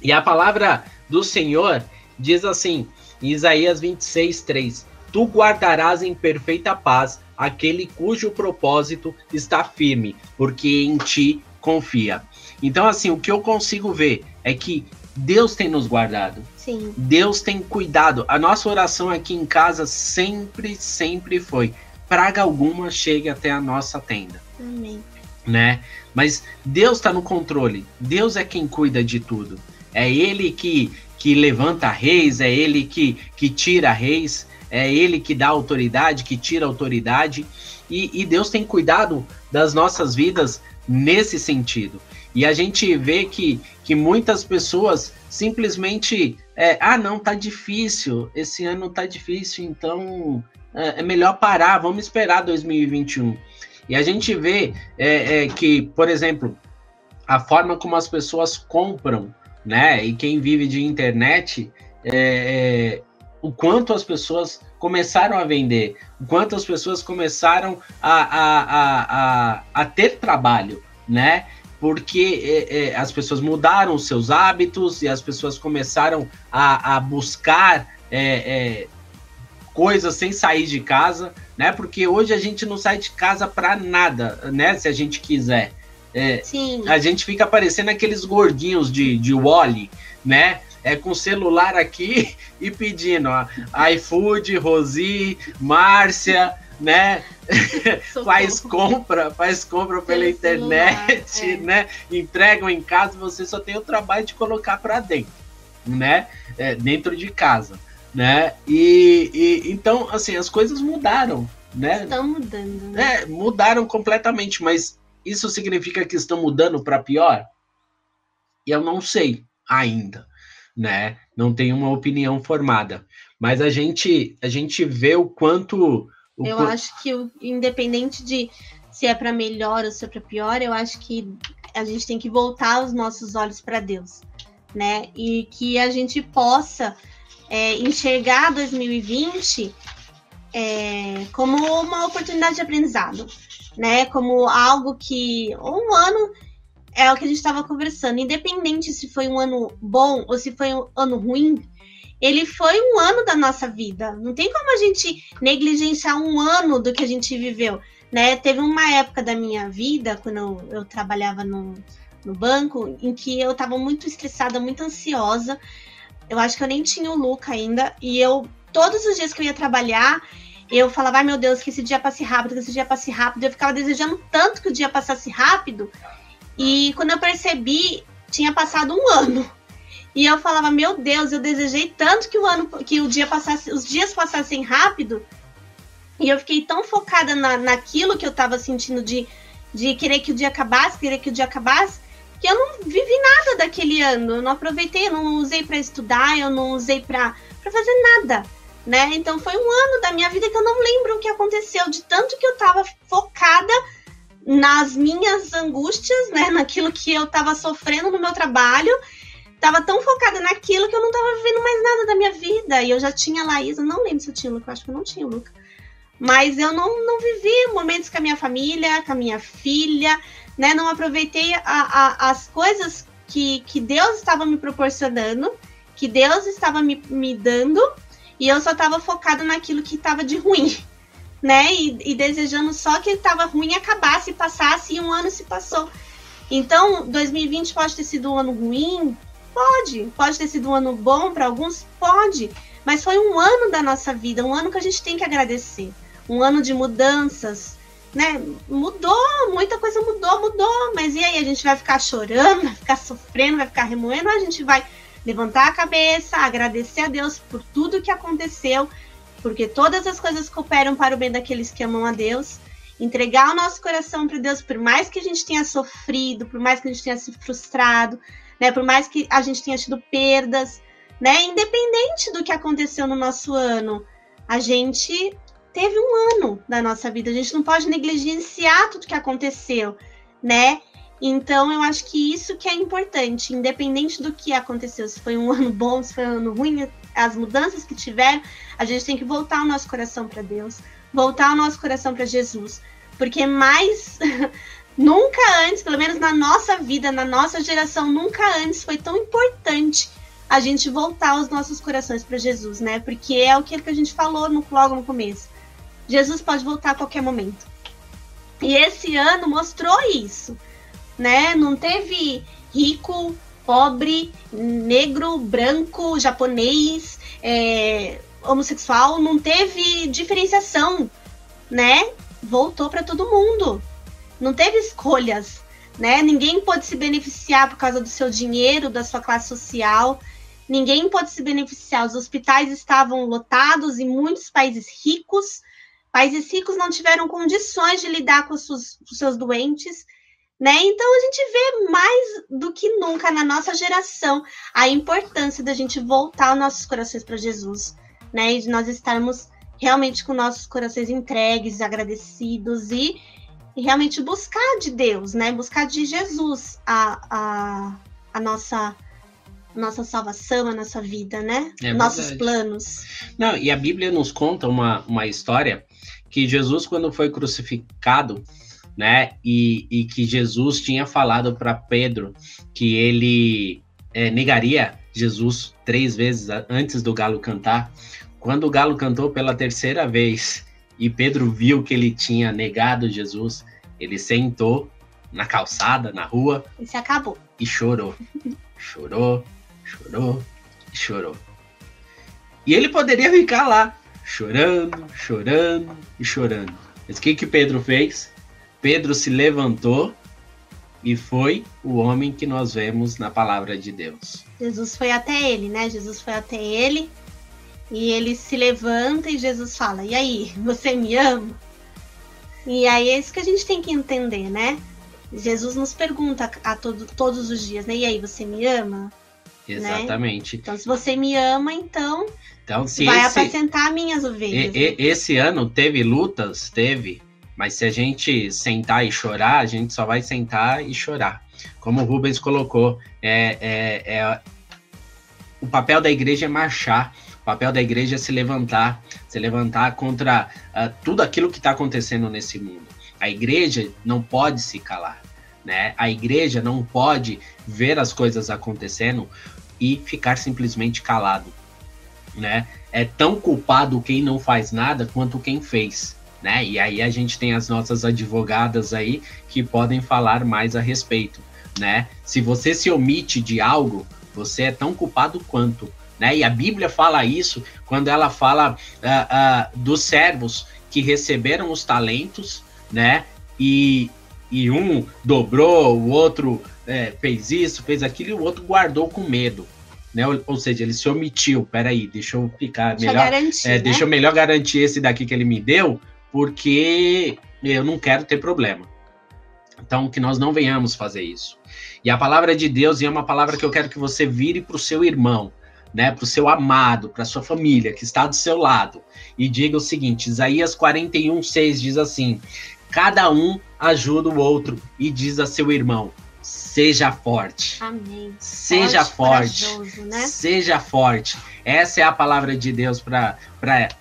Speaker 1: E a palavra do Senhor diz assim, em Isaías 26, 3: Tu guardarás em perfeita paz aquele cujo propósito está firme, porque em ti confia. Então, assim, o que eu consigo ver é que Deus tem nos guardado.
Speaker 2: Sim.
Speaker 1: Deus tem cuidado. A nossa oração aqui em casa sempre, sempre foi: praga alguma chegue até a nossa tenda.
Speaker 2: Amém.
Speaker 1: Né? Mas Deus está no controle. Deus é quem cuida de tudo. É Ele que, que levanta reis, é Ele que, que tira reis, é Ele que dá autoridade, que tira autoridade. E, e Deus tem cuidado das nossas vidas nesse sentido. E a gente vê que, que muitas pessoas simplesmente é, ah, não, tá difícil, esse ano tá difícil, então é, é melhor parar, vamos esperar 2021. E a gente vê é, é, que, por exemplo, a forma como as pessoas compram, né? E quem vive de internet, é, é, o quanto as pessoas começaram a vender, o quanto as pessoas começaram a, a, a, a, a ter trabalho, né? Porque é, é, as pessoas mudaram os seus hábitos e as pessoas começaram a, a buscar é, é, coisas sem sair de casa, né? Porque hoje a gente não sai de casa para nada, né? Se a gente quiser.
Speaker 2: É, Sim.
Speaker 1: A gente fica parecendo aqueles gordinhos de, de Wally, né? É com o celular aqui <laughs> e pedindo, ó, iFood, Rosi, Márcia, né? faz compra, faz compra pela internet, celular, é. né? Entregam em casa, você só tem o trabalho de colocar para dentro, né? É, dentro de casa, né? E, e, então, assim, as coisas mudaram, né?
Speaker 2: Estão mudando, né?
Speaker 1: É, mudaram completamente, mas isso significa que estão mudando para pior? Eu não sei ainda, né? Não tenho uma opinião formada, mas a gente a gente vê o quanto
Speaker 2: eu acho que, independente de se é para melhor ou se é para pior, eu acho que a gente tem que voltar os nossos olhos para Deus, né? E que a gente possa é, enxergar 2020 é, como uma oportunidade de aprendizado, né? Como algo que um ano é o que a gente estava conversando, independente se foi um ano bom ou se foi um ano ruim, ele foi um ano da nossa vida. Não tem como a gente negligenciar um ano do que a gente viveu. Né? Teve uma época da minha vida, quando eu, trabalhava no, no banco em que eu tava muito estressada, muito ansiosa. Eu acho que eu nem tinha o Luca ainda. E eu, todos os dias que eu ia trabalhar, eu falava, ai meu Deus, que esse dia passe rápido, que esse dia passe rápido. Eu ficava desejando tanto que o dia passasse rápido. E quando eu percebi, tinha passado um ano. E eu falava, meu Deus, eu desejei tanto que o ano, que o dia passasse, os dias passassem rápido. E eu fiquei tão focada na, naquilo que eu tava sentindo de, de querer que o dia acabasse, querer que o dia acabasse, que eu não vivi nada daquele ano. Eu não aproveitei, eu não usei para estudar, eu não usei para fazer nada. Né? Então foi um ano da minha vida que eu não lembro o que aconteceu, de tanto que eu tava focada nas minhas angústias, né? <laughs> Naquilo que eu tava sofrendo no meu trabalho tava tão focada naquilo que eu não tava vivendo mais nada da minha vida. E eu já tinha a Laís, eu não lembro se eu tinha o Luca, eu acho que eu não tinha o Luca. Mas eu não, não vivi momentos com a minha família, com a minha filha, né? Não aproveitei a, a, as coisas que, que Deus estava me proporcionando, que Deus estava me, me dando, e eu só estava focada naquilo que estava de ruim, <laughs> né? E, e desejando só que estava ruim acabasse, passasse, e um ano se passou. Então, 2020 pode ter sido um ano ruim, Pode. Pode ter sido um ano bom para alguns? Pode. Mas foi um ano da nossa vida, um ano que a gente tem que agradecer. Um ano de mudanças, né? Mudou, muita coisa mudou, mudou. Mas e aí? A gente vai ficar chorando, vai ficar sofrendo, vai ficar remoendo? A gente vai levantar a cabeça, agradecer a Deus por tudo que aconteceu, porque todas as coisas cooperam para o bem daqueles que amam a Deus. Entregar o nosso coração para Deus, por mais que a gente tenha sofrido, por mais que a gente tenha se frustrado, né? Por mais que a gente tenha tido perdas, né? Independente do que aconteceu no nosso ano, a gente teve um ano da nossa vida. A gente não pode negligenciar tudo que aconteceu, né? Então eu acho que isso que é importante, independente do que aconteceu, se foi um <laughs> ano bom, se foi um ano ruim, as mudanças que tiveram, a gente tem que voltar o nosso coração para Deus, voltar o nosso coração para Jesus, porque mais <laughs> Nunca antes, pelo menos na nossa vida, na nossa geração, nunca antes foi tão importante a gente voltar os nossos corações para Jesus, né? Porque é o que a gente falou no, logo no começo. Jesus pode voltar a qualquer momento. E esse ano mostrou isso, né? Não teve rico, pobre, negro, branco, japonês, é, homossexual, não teve diferenciação, né? Voltou para todo mundo não teve escolhas, né? Ninguém pôde se beneficiar por causa do seu dinheiro, da sua classe social. Ninguém pôde se beneficiar. Os hospitais estavam lotados em muitos países ricos. Países ricos não tiveram condições de lidar com os seus, os seus doentes. Né? Então a gente vê mais do que nunca na nossa geração a importância da gente voltar os nossos corações para Jesus, né? E de nós estarmos realmente com nossos corações entregues, agradecidos e e realmente buscar de Deus, né? Buscar de Jesus a, a, a nossa nossa salvação, a nossa vida, né? É Nossos planos.
Speaker 1: Não, e a Bíblia nos conta uma, uma história que Jesus, quando foi crucificado, né? E, e que Jesus tinha falado para Pedro que ele é, negaria Jesus três vezes antes do galo cantar. Quando o galo cantou pela terceira vez e Pedro viu que ele tinha negado Jesus, ele sentou na calçada, na rua.
Speaker 2: E se acabou.
Speaker 1: E chorou. <laughs> chorou, chorou e chorou. E ele poderia ficar lá, chorando, chorando e chorando. Mas o que, que Pedro fez? Pedro se levantou e foi o homem que nós vemos na palavra de Deus.
Speaker 2: Jesus foi até ele, né? Jesus foi até ele e ele se levanta e Jesus fala: E aí, você me ama? E aí é isso que a gente tem que entender, né? Jesus nos pergunta a todo, todos os dias, né? E aí, você me ama?
Speaker 1: Exatamente.
Speaker 2: Né? Então, se você me ama, então, então se vai esse, apacentar minhas ovelhas.
Speaker 1: E, né? Esse ano teve lutas, teve, mas se a gente sentar e chorar, a gente só vai sentar e chorar. Como o Rubens colocou, é, é, é o papel da igreja é marchar. O papel da igreja é se levantar, se levantar contra uh, tudo aquilo que está acontecendo nesse mundo. A igreja não pode se calar, né? A igreja não pode ver as coisas acontecendo e ficar simplesmente calado, né? É tão culpado quem não faz nada quanto quem fez, né? E aí a gente tem as nossas advogadas aí que podem falar mais a respeito. né? Se você se omite de algo, você é tão culpado quanto, né? E a Bíblia fala isso quando ela fala uh, uh, dos servos que receberam os talentos, né? E, e um dobrou, o outro é, fez isso, fez aquilo, e o outro guardou com medo. Né? Ou, ou seja, ele se omitiu. Peraí, deixa eu ficar deixa melhor. Garantir, é, né? Deixa eu melhor garantir esse daqui que ele me deu, porque eu não quero ter problema. Então, que nós não venhamos fazer isso. E a palavra de Deus e é uma palavra que eu quero que você vire para o seu irmão, né, para o seu amado, para sua família que está do seu lado, e diga o seguinte: Isaías 41, 6 diz assim: Cada um ajuda o outro e diz a seu irmão: Seja forte.
Speaker 2: Amém.
Speaker 1: Seja forte. forte né? Seja forte. Essa é a palavra de Deus para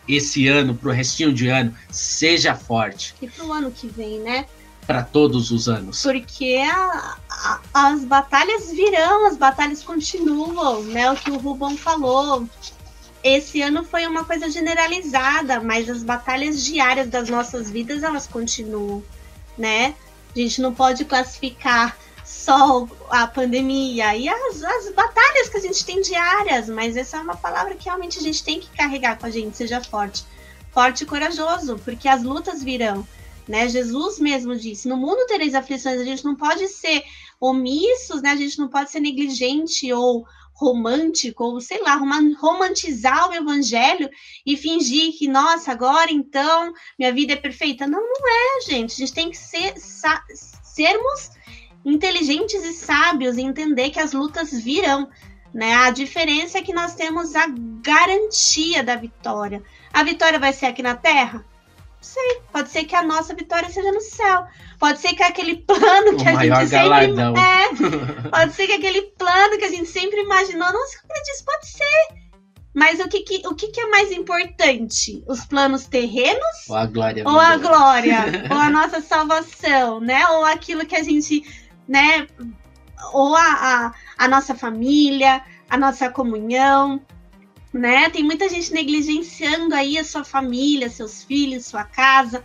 Speaker 1: esse ano, para o restinho de ano. Seja forte.
Speaker 2: E para o ano que vem, né?
Speaker 1: Para todos os anos.
Speaker 2: Porque a, a, as batalhas virão, as batalhas continuam, né? O que o Rubão falou. Esse ano foi uma coisa generalizada, mas as batalhas diárias das nossas vidas elas continuam, né? A gente não pode classificar só a pandemia e as, as batalhas que a gente tem diárias, mas essa é uma palavra que realmente a gente tem que carregar com a gente, seja forte. Forte e corajoso, porque as lutas virão. Né? Jesus mesmo disse: No mundo tereis aflições, a gente não pode ser omissos, né? a gente não pode ser negligente ou romântico, ou sei lá, romantizar o evangelho e fingir que, nossa, agora então minha vida é perfeita. Não, não é, gente. A gente tem que ser, sermos inteligentes e sábios e entender que as lutas virão. Né? A diferença é que nós temos a garantia da vitória. A vitória vai ser aqui na Terra? Sei. Pode ser que a nossa vitória seja no céu. Pode ser que aquele plano que o a gente sempre. É, <laughs> pode ser que aquele plano que a gente sempre imaginou. Nossa, como eu disse, pode ser. Mas o que, que, o que, que é mais importante? Os planos terrenos?
Speaker 1: Ou a glória?
Speaker 2: Ou a glória? <laughs> ou a nossa salvação, né? Ou aquilo que a gente, né? Ou a, a, a nossa família, a nossa comunhão né? Tem muita gente negligenciando aí a sua família, seus filhos, sua casa,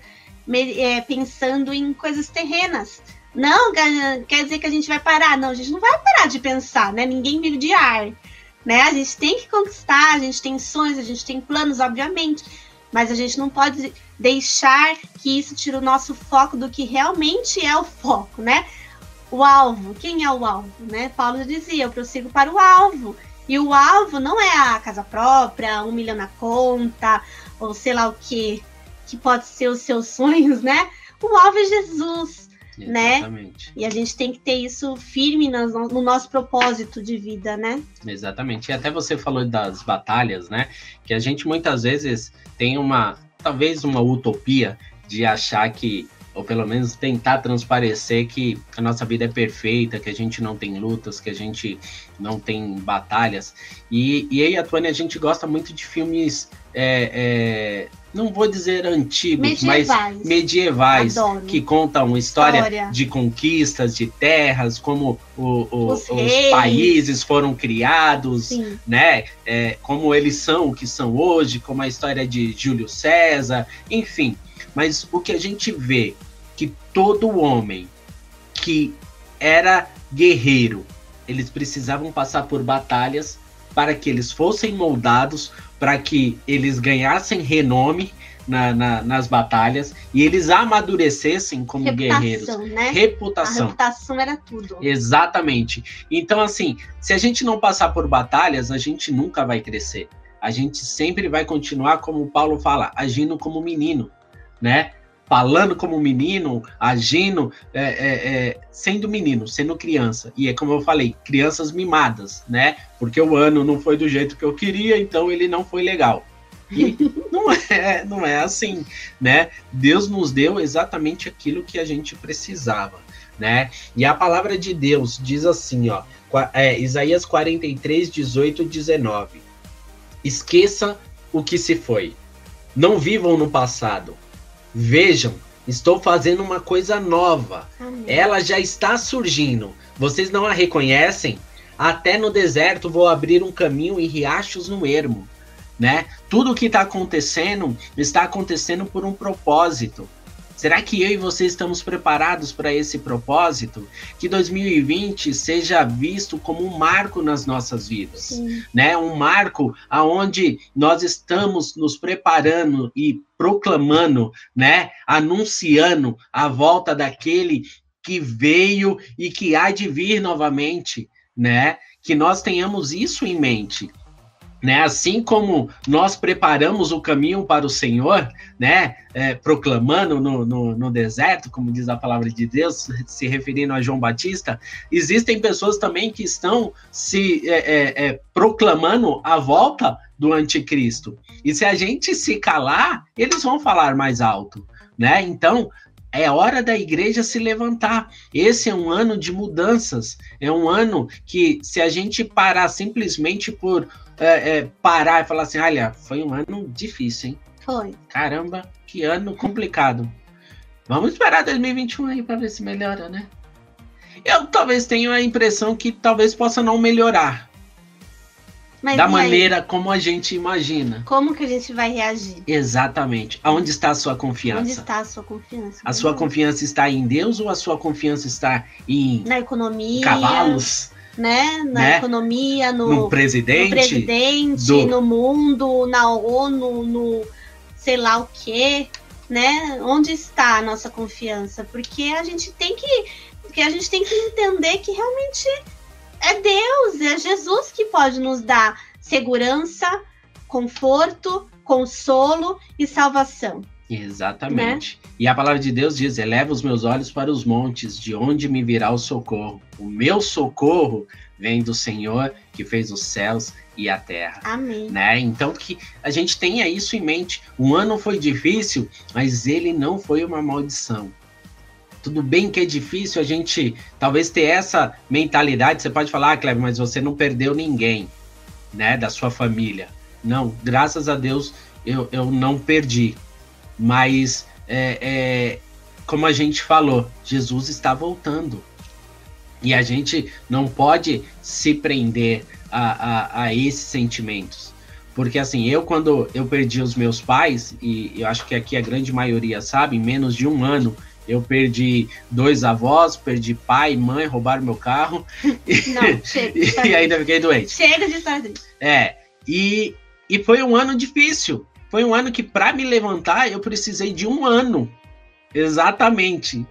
Speaker 2: é, pensando em coisas terrenas. Não, quer dizer que a gente vai parar. Não, a gente não vai parar de pensar, né? Ninguém vive de ar. Né? A gente tem que conquistar, a gente tem sonhos, a gente tem planos, obviamente, mas a gente não pode deixar que isso tire o nosso foco do que realmente é o foco, né? O alvo, quem é o alvo, né? Paulo dizia, eu prossigo para o alvo. E o alvo não é a casa própria, um milhão na conta, ou sei lá o que, que pode ser os seus sonhos, né? O alvo é Jesus, né? Exatamente. né? E a gente tem que ter isso firme no, no nosso propósito de vida, né?
Speaker 1: Exatamente. E até você falou das batalhas, né? Que a gente muitas vezes tem uma, talvez uma utopia de achar que ou pelo menos tentar transparecer que a nossa vida é perfeita, que a gente não tem lutas, que a gente não tem batalhas. E, e aí, a Tônia, a gente gosta muito de filmes, é, é, não vou dizer antigos, medievais. mas medievais, Adoro. que contam história, história, de conquistas, de terras, como o, o, os, os países foram criados, Sim. né? É, como eles são o que são hoje, como a história de Júlio César, enfim. Mas o que a gente vê que todo homem que era guerreiro, eles precisavam passar por batalhas para que eles fossem moldados, para que eles ganhassem renome na, na, nas batalhas e eles amadurecessem como reputação, guerreiros.
Speaker 2: Né? Reputação. A reputação era tudo.
Speaker 1: Exatamente. Então, assim, se a gente não passar por batalhas, a gente nunca vai crescer. A gente sempre vai continuar, como o Paulo fala, agindo como menino, né? falando como menino, agindo, é, é, é, sendo menino, sendo criança. E é como eu falei, crianças mimadas, né? Porque o ano não foi do jeito que eu queria, então ele não foi legal. E <laughs> não é, não é assim, né? Deus nos deu exatamente aquilo que a gente precisava, né? E a palavra de Deus diz assim, ó, é, Isaías 43, 18 e 19. Esqueça o que se foi. Não vivam no passado Vejam, estou fazendo uma coisa nova. Amém. Ela já está surgindo. Vocês não a reconhecem? Até no deserto vou abrir um caminho e riachos no ermo. Né? Tudo que está acontecendo está acontecendo por um propósito. Será que eu e você estamos preparados para esse propósito? Que 2020 seja visto como um marco nas nossas vidas, Sim. né? Um marco aonde nós estamos nos preparando e proclamando, né? Anunciando a volta daquele que veio e que há de vir novamente, né? Que nós tenhamos isso em mente. Né? Assim como nós preparamos o caminho para o Senhor, né? É, proclamando no, no, no, deserto, como diz a palavra de Deus, se referindo a João Batista, existem pessoas também que estão se é, é, é proclamando a volta do anticristo. E se a gente se calar, eles vão falar mais alto, né? Então, é hora da igreja se levantar. Esse é um ano de mudanças. É um ano que, se a gente parar simplesmente por é, é, parar e falar assim: olha, foi um ano difícil, hein?
Speaker 2: Foi.
Speaker 1: Caramba, que ano complicado. Vamos esperar 2021 aí para ver se melhora, né? Eu talvez tenha a impressão que talvez possa não melhorar. Mas da maneira aí? como a gente imagina.
Speaker 2: Como que a gente vai reagir?
Speaker 1: Exatamente. Aonde está a sua confiança?
Speaker 2: Onde está a sua confiança?
Speaker 1: A sua confiança está em Deus ou a sua confiança está em
Speaker 2: na economia,
Speaker 1: cavalos?
Speaker 2: Né? Na né? economia, no,
Speaker 1: no presidente, no,
Speaker 2: presidente do... no mundo, na ONU, no sei lá o quê, né? Onde está a nossa confiança? Porque a gente tem que, porque a gente tem que entender que realmente é Deus, é Jesus que pode nos dar segurança, conforto, consolo e salvação.
Speaker 1: Exatamente. Né? E a palavra de Deus diz: eleva os meus olhos para os montes, de onde me virá o socorro. O meu socorro vem do Senhor que fez os céus e a terra.
Speaker 2: Amém.
Speaker 1: Né? Então que a gente tenha isso em mente. O ano foi difícil, mas ele não foi uma maldição. Tudo bem que é difícil a gente talvez ter essa mentalidade. Você pode falar, ah, Cleber, mas você não perdeu ninguém, né, da sua família. Não, graças a Deus eu, eu não perdi. Mas é, é, como a gente falou, Jesus está voltando. E a gente não pode se prender a, a, a esses sentimentos. Porque assim, eu quando eu perdi os meus pais, e eu acho que aqui a grande maioria sabe, em menos de um ano eu perdi dois avós, perdi pai, mãe, roubaram meu carro. <laughs>
Speaker 2: Não, chega. <laughs>
Speaker 1: e ainda fiquei doente.
Speaker 2: Chega de história triste.
Speaker 1: É, e, e foi um ano difícil. Foi um ano que, para me levantar, eu precisei de um ano. Exatamente.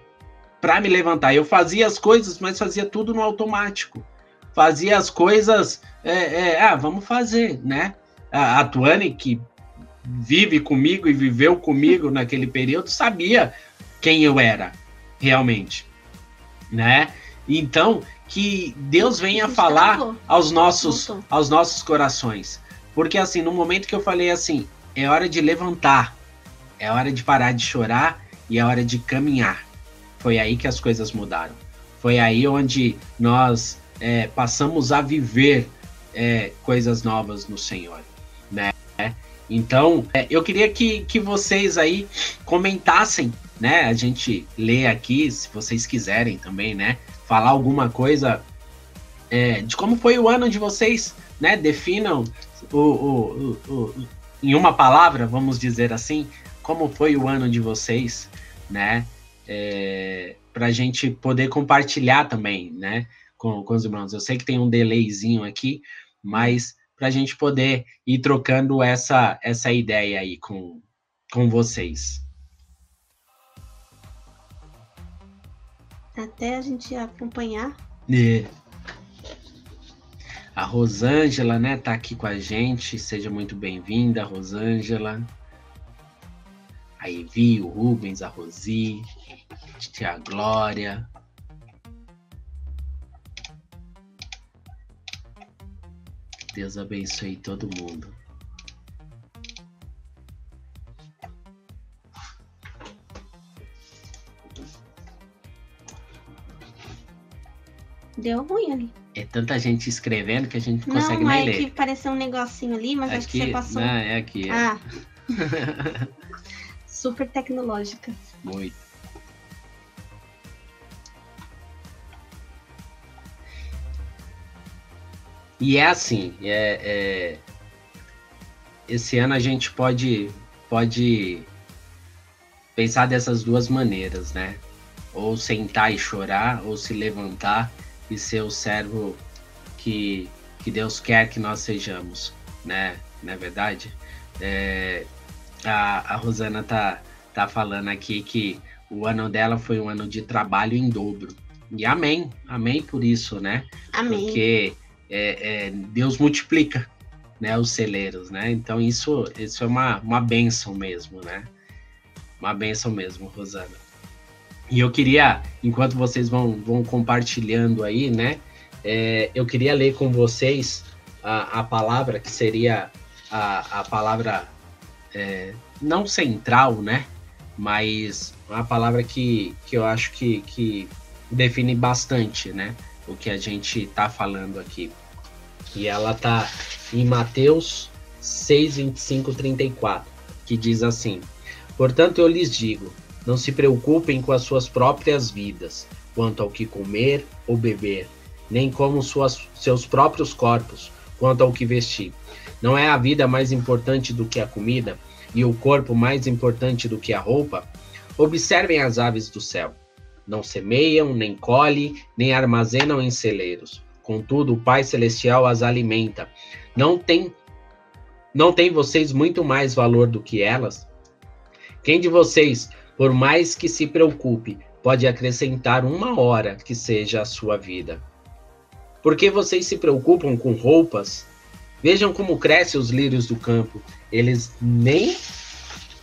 Speaker 1: Para me levantar. Eu fazia as coisas, mas fazia tudo no automático. Fazia as coisas. É, é, ah, vamos fazer, né? A, a Tuane, que vive comigo e viveu comigo <laughs> naquele período, sabia quem eu era realmente, né? Então que Deus venha falar aos nossos aos nossos corações, porque assim no momento que eu falei assim é hora de levantar, é hora de parar de chorar e é hora de caminhar. Foi aí que as coisas mudaram. Foi aí onde nós é, passamos a viver é, coisas novas no Senhor, né? Então, é, eu queria que, que vocês aí comentassem né? A gente lê aqui, se vocês quiserem também, né? Falar alguma coisa é, de como foi o ano de vocês, né? Definam o, o, o, o, em uma palavra, vamos dizer assim, como foi o ano de vocês, né? É, para a gente poder compartilhar também, né? Com, com os irmãos. Eu sei que tem um delayzinho aqui, mas para a gente poder ir trocando essa, essa ideia aí com, com vocês.
Speaker 2: Até a gente acompanhar.
Speaker 1: É. A Rosângela, né, tá aqui com a gente. Seja muito bem-vinda, Rosângela. A Evi, o Rubens, a Rosi, a tia Glória. Deus abençoe todo mundo.
Speaker 2: Deu ruim ali.
Speaker 1: É tanta gente escrevendo que a gente não consegue não, nem é ler. Não, é que
Speaker 2: pareceu um negocinho ali, mas aqui, acho que você passou. Não,
Speaker 1: é aqui. É.
Speaker 2: Ah. <laughs> Super tecnológica.
Speaker 1: Muito. E é assim, é, é, esse ano a gente pode, pode pensar dessas duas maneiras, né? Ou sentar e chorar, ou se levantar e ser o servo que, que Deus quer que nós sejamos, né? Não é verdade? É, a, a Rosana tá, tá falando aqui que o ano dela foi um ano de trabalho em dobro. E amém, amém por isso, né?
Speaker 2: Amém.
Speaker 1: Porque é, é, Deus multiplica né, os celeiros, né? Então isso, isso é uma, uma benção mesmo, né? Uma benção mesmo, Rosana. E eu queria, enquanto vocês vão, vão compartilhando aí, né? É, eu queria ler com vocês a, a palavra que seria a, a palavra é, não central, né? Mas uma palavra que, que eu acho que, que define bastante, né? O que a gente está falando aqui. E ela tá em Mateus 6, 25, 34, que diz assim: Portanto, eu lhes digo, não se preocupem com as suas próprias vidas, quanto ao que comer ou beber, nem como suas, seus próprios corpos, quanto ao que vestir. Não é a vida mais importante do que a comida, e o corpo mais importante do que a roupa? Observem as aves do céu. Não semeiam, nem colhem, nem armazenam em celeiros. Contudo, o Pai Celestial as alimenta. Não tem, não tem vocês muito mais valor do que elas? Quem de vocês, por mais que se preocupe, pode acrescentar uma hora que seja a sua vida? Por que vocês se preocupam com roupas? Vejam como crescem os lírios do campo. Eles nem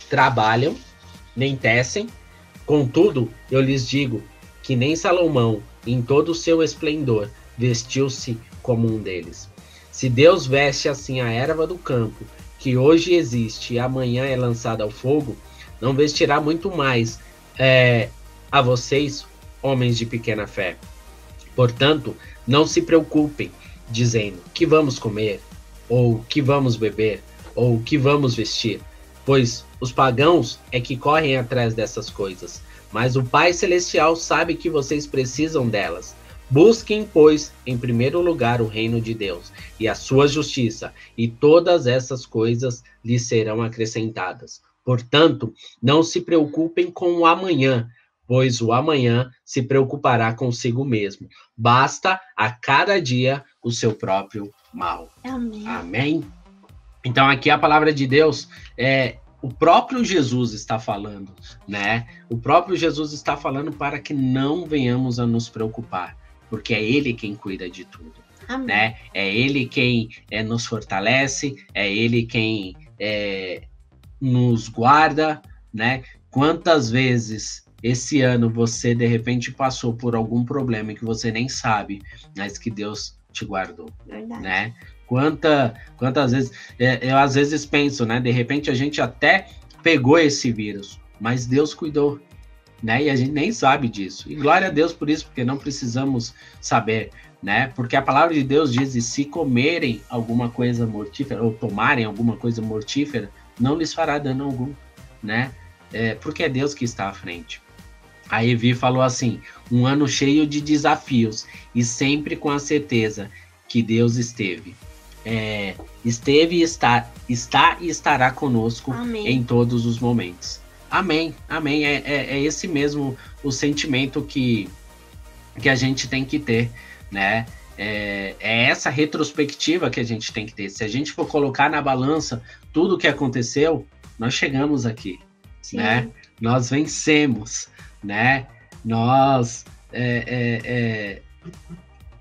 Speaker 1: trabalham, nem tecem. Contudo, eu lhes digo que nem Salomão, em todo o seu esplendor, vestiu-se como um deles. Se Deus veste assim a erva do campo, que hoje existe e amanhã é lançada ao fogo, não vestirá muito mais é, a vocês, homens de pequena fé. Portanto, não se preocupem, dizendo que vamos comer, ou que vamos beber, ou que vamos vestir, pois os pagãos é que correm atrás dessas coisas, mas o Pai Celestial sabe que vocês precisam delas. Busquem, pois, em primeiro lugar o reino de Deus e a sua justiça, e todas essas coisas lhes serão acrescentadas. Portanto, não se preocupem com o amanhã, pois o amanhã se preocupará consigo mesmo. Basta a cada dia o seu próprio mal.
Speaker 2: Amém.
Speaker 1: Amém. Então aqui a palavra de Deus é o próprio Jesus está falando, né? O próprio Jesus está falando para que não venhamos a nos preocupar, porque é Ele quem cuida de tudo,
Speaker 2: Amém.
Speaker 1: né? É Ele quem é, nos fortalece, é Ele quem é, nos guarda, né? Quantas vezes esse ano você de repente passou por algum problema que você nem sabe, mas que Deus te guardou,
Speaker 2: Verdade.
Speaker 1: né? Quanta, quantas vezes é, eu às vezes penso, né? De repente a gente até pegou esse vírus, mas Deus cuidou, né? E a gente nem sabe disso. E glória a Deus por isso, porque não precisamos saber, né? Porque a palavra de Deus diz: e se comerem alguma coisa mortífera ou tomarem alguma coisa mortífera, não lhes fará dano algum, né? É, porque é Deus que está à frente. A Evi falou assim: um ano cheio de desafios e sempre com a certeza que Deus esteve. É, esteve e está, está e estará conosco
Speaker 2: Amém.
Speaker 1: em todos os momentos. Amém, amém. É, é, é esse mesmo o sentimento que, que a gente tem que ter, né? É, é essa retrospectiva que a gente tem que ter. Se a gente for colocar na balança tudo o que aconteceu, nós chegamos aqui,
Speaker 2: Sim.
Speaker 1: né? Nós vencemos, né? Nós é, é, é,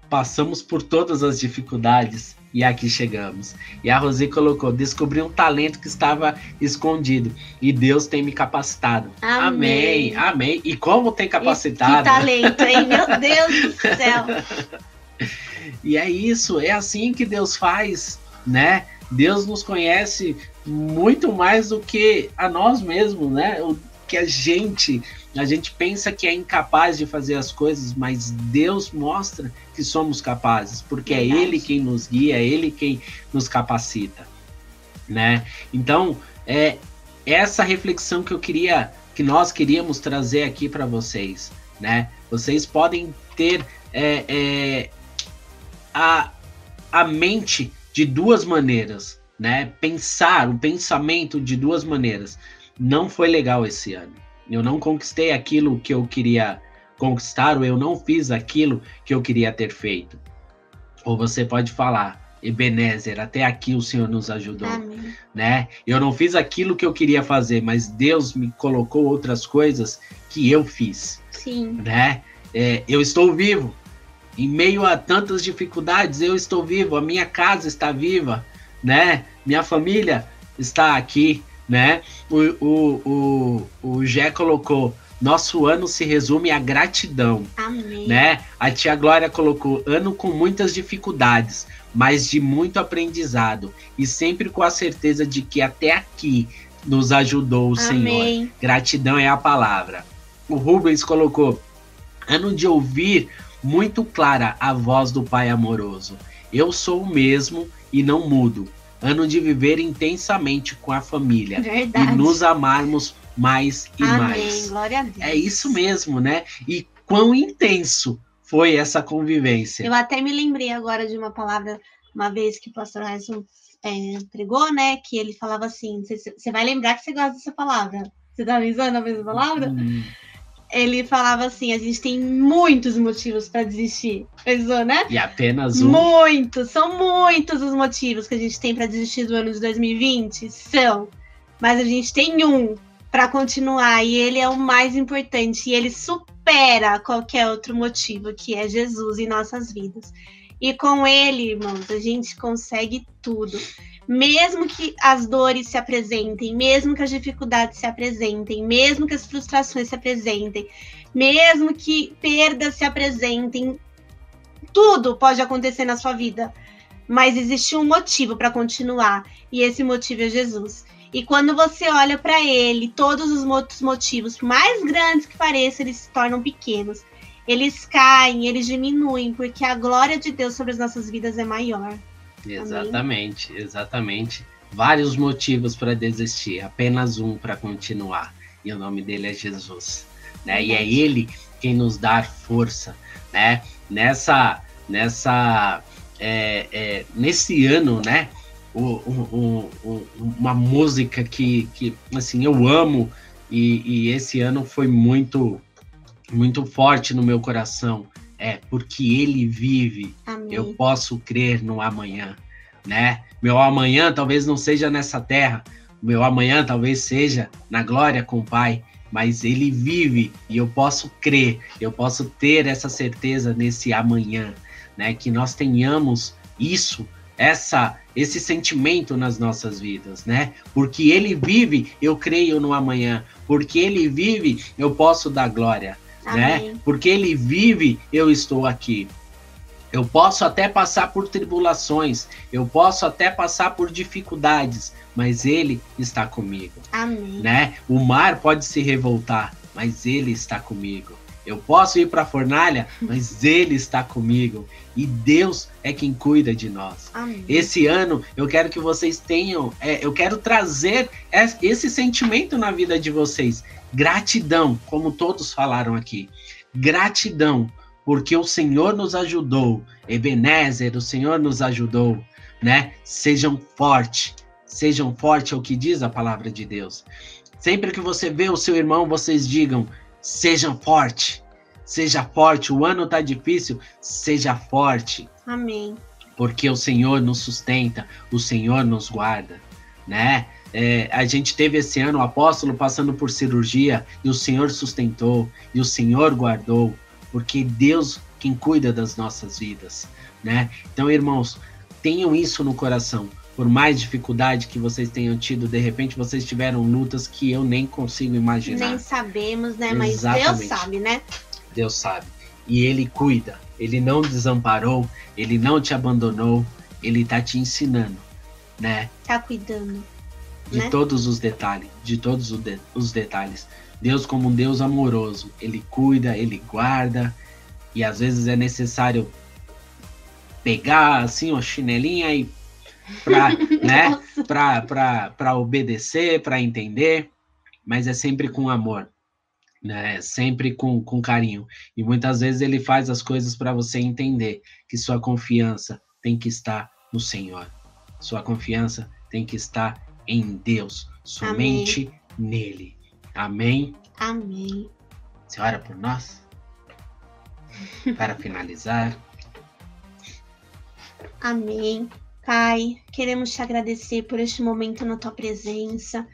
Speaker 1: passamos por todas as dificuldades e aqui chegamos. E a Rosi colocou: descobri um talento que estava escondido e Deus tem me capacitado.
Speaker 2: Amém.
Speaker 1: Amém. Amém. E como tem
Speaker 2: E
Speaker 1: capacitado?
Speaker 2: Que talento, hein? Meu Deus do céu. <laughs> <laughs>
Speaker 1: E é isso, é assim que Deus faz, né? Deus nos conhece muito mais do que a nós mesmos, né? O que a gente, a gente pensa que é incapaz de fazer as coisas, mas Deus mostra que somos capazes, porque é Ele quem nos guia, é Ele quem nos capacita, né? Então, é essa reflexão que eu queria, que nós queríamos trazer aqui para vocês, né? Vocês podem ter é, é, a, a mente de duas maneiras, né? Pensar o pensamento de duas maneiras. Não foi legal esse ano. Eu não conquistei aquilo que eu queria conquistar, ou eu não fiz aquilo que eu queria ter feito. Ou você pode falar, Ebenezer, até aqui o Senhor nos ajudou, Amém. né? Eu não fiz aquilo que eu queria fazer, mas Deus me colocou outras coisas que eu fiz,
Speaker 2: Sim.
Speaker 1: né? É, eu estou vivo, em meio a tantas dificuldades, eu estou vivo, a minha casa está viva, né? Minha família está aqui, né? O, o, o, o Gé colocou, nosso ano se resume à gratidão.
Speaker 2: Amém.
Speaker 1: Né? A tia Glória colocou ano com muitas dificuldades, mas de muito aprendizado e sempre com a certeza de que até aqui nos ajudou o Amém. Senhor. Gratidão é a palavra. O Rubens colocou ano de ouvir muito clara a voz do Pai amoroso. Eu sou o mesmo e não mudo. Ano de viver intensamente com a família
Speaker 2: Verdade.
Speaker 1: e nos amarmos mais e
Speaker 2: Amém.
Speaker 1: mais.
Speaker 2: Glória a Deus.
Speaker 1: É isso mesmo, né? E quão intenso foi essa convivência.
Speaker 2: Eu até me lembrei agora de uma palavra, uma vez que o pastor Harrison é, pregou, né? Que ele falava assim: você vai lembrar que você gosta dessa palavra. Você tá avisando a mesma palavra? Hum ele falava assim: a gente tem muitos motivos para desistir. Pensou, né?
Speaker 1: E apenas um.
Speaker 2: Muitos, são muitos os motivos que a gente tem para desistir do ano de 2020. São. Mas a gente tem um para continuar e ele é o mais importante e ele supera qualquer outro motivo, que é Jesus em nossas vidas. E com ele, irmãos, a gente consegue tudo mesmo que as dores se apresentem, mesmo que as dificuldades se apresentem, mesmo que as frustrações se apresentem, mesmo que perdas se apresentem, tudo pode acontecer na sua vida, mas existe um motivo para continuar, e esse motivo é Jesus. E quando você olha para ele, todos os outros motivos, por mais grandes que pareçam, eles se tornam pequenos. Eles caem, eles diminuem, porque a glória de Deus sobre as nossas vidas é maior.
Speaker 1: Exatamente, Amém? exatamente. Vários motivos para desistir, apenas um para continuar. E o nome dele é Jesus. Né? E é ele quem nos dá força, né? Nessa, nessa, é, é, nesse ano, né? O, o, o, uma música que, que, assim, eu amo e, e esse ano foi muito, muito forte no meu coração é porque ele vive.
Speaker 2: Amém.
Speaker 1: Eu posso crer no amanhã, né? Meu amanhã talvez não seja nessa terra, meu amanhã talvez seja na glória com o Pai, mas ele vive e eu posso crer, eu posso ter essa certeza nesse amanhã, né? Que nós tenhamos isso, essa esse sentimento nas nossas vidas, né? Porque ele vive, eu creio no amanhã. Porque ele vive, eu posso dar glória né? Porque ele vive, eu estou aqui. Eu posso até passar por tribulações, eu posso até passar por dificuldades, mas ele está comigo.
Speaker 2: Amém.
Speaker 1: Né? O mar pode se revoltar, mas ele está comigo. Eu posso ir para a fornalha, mas Ele está comigo. E Deus é quem cuida de nós.
Speaker 2: Amém.
Speaker 1: Esse ano eu quero que vocês tenham, é, eu quero trazer esse sentimento na vida de vocês. Gratidão, como todos falaram aqui. Gratidão, porque o Senhor nos ajudou. Ebenezer, o Senhor nos ajudou, né? Sejam fortes, sejam fortes, é o que diz a palavra de Deus. Sempre que você vê o seu irmão, vocês digam: Seja forte. Seja forte. O ano tá difícil. Seja forte.
Speaker 2: Amém.
Speaker 1: Porque o Senhor nos sustenta, o Senhor nos guarda, né? É, a gente teve esse ano o apóstolo passando por cirurgia e o Senhor sustentou e o Senhor guardou, porque Deus quem cuida das nossas vidas, né? Então, irmãos, tenham isso no coração por mais dificuldade que vocês tenham tido, de repente vocês tiveram lutas que eu nem consigo imaginar.
Speaker 2: Nem sabemos, né? Mas Exatamente. Deus sabe, né?
Speaker 1: Deus sabe. E Ele cuida. Ele não desamparou, Ele não te abandonou, Ele tá te ensinando, né?
Speaker 2: Tá cuidando.
Speaker 1: De né? todos os detalhes, de todos os detalhes. Deus como um Deus amoroso, Ele cuida, Ele guarda, e às vezes é necessário pegar assim, uma chinelinha e para <laughs> né, para obedecer, para entender, mas é sempre com amor, né? Sempre com, com carinho. E muitas vezes ele faz as coisas para você entender que sua confiança tem que estar no Senhor. Sua confiança tem que estar em Deus, somente Amém. nele. Amém.
Speaker 2: Amém.
Speaker 1: Você ora por nós? Para finalizar.
Speaker 2: Amém. Pai, queremos te agradecer por este momento na tua presença.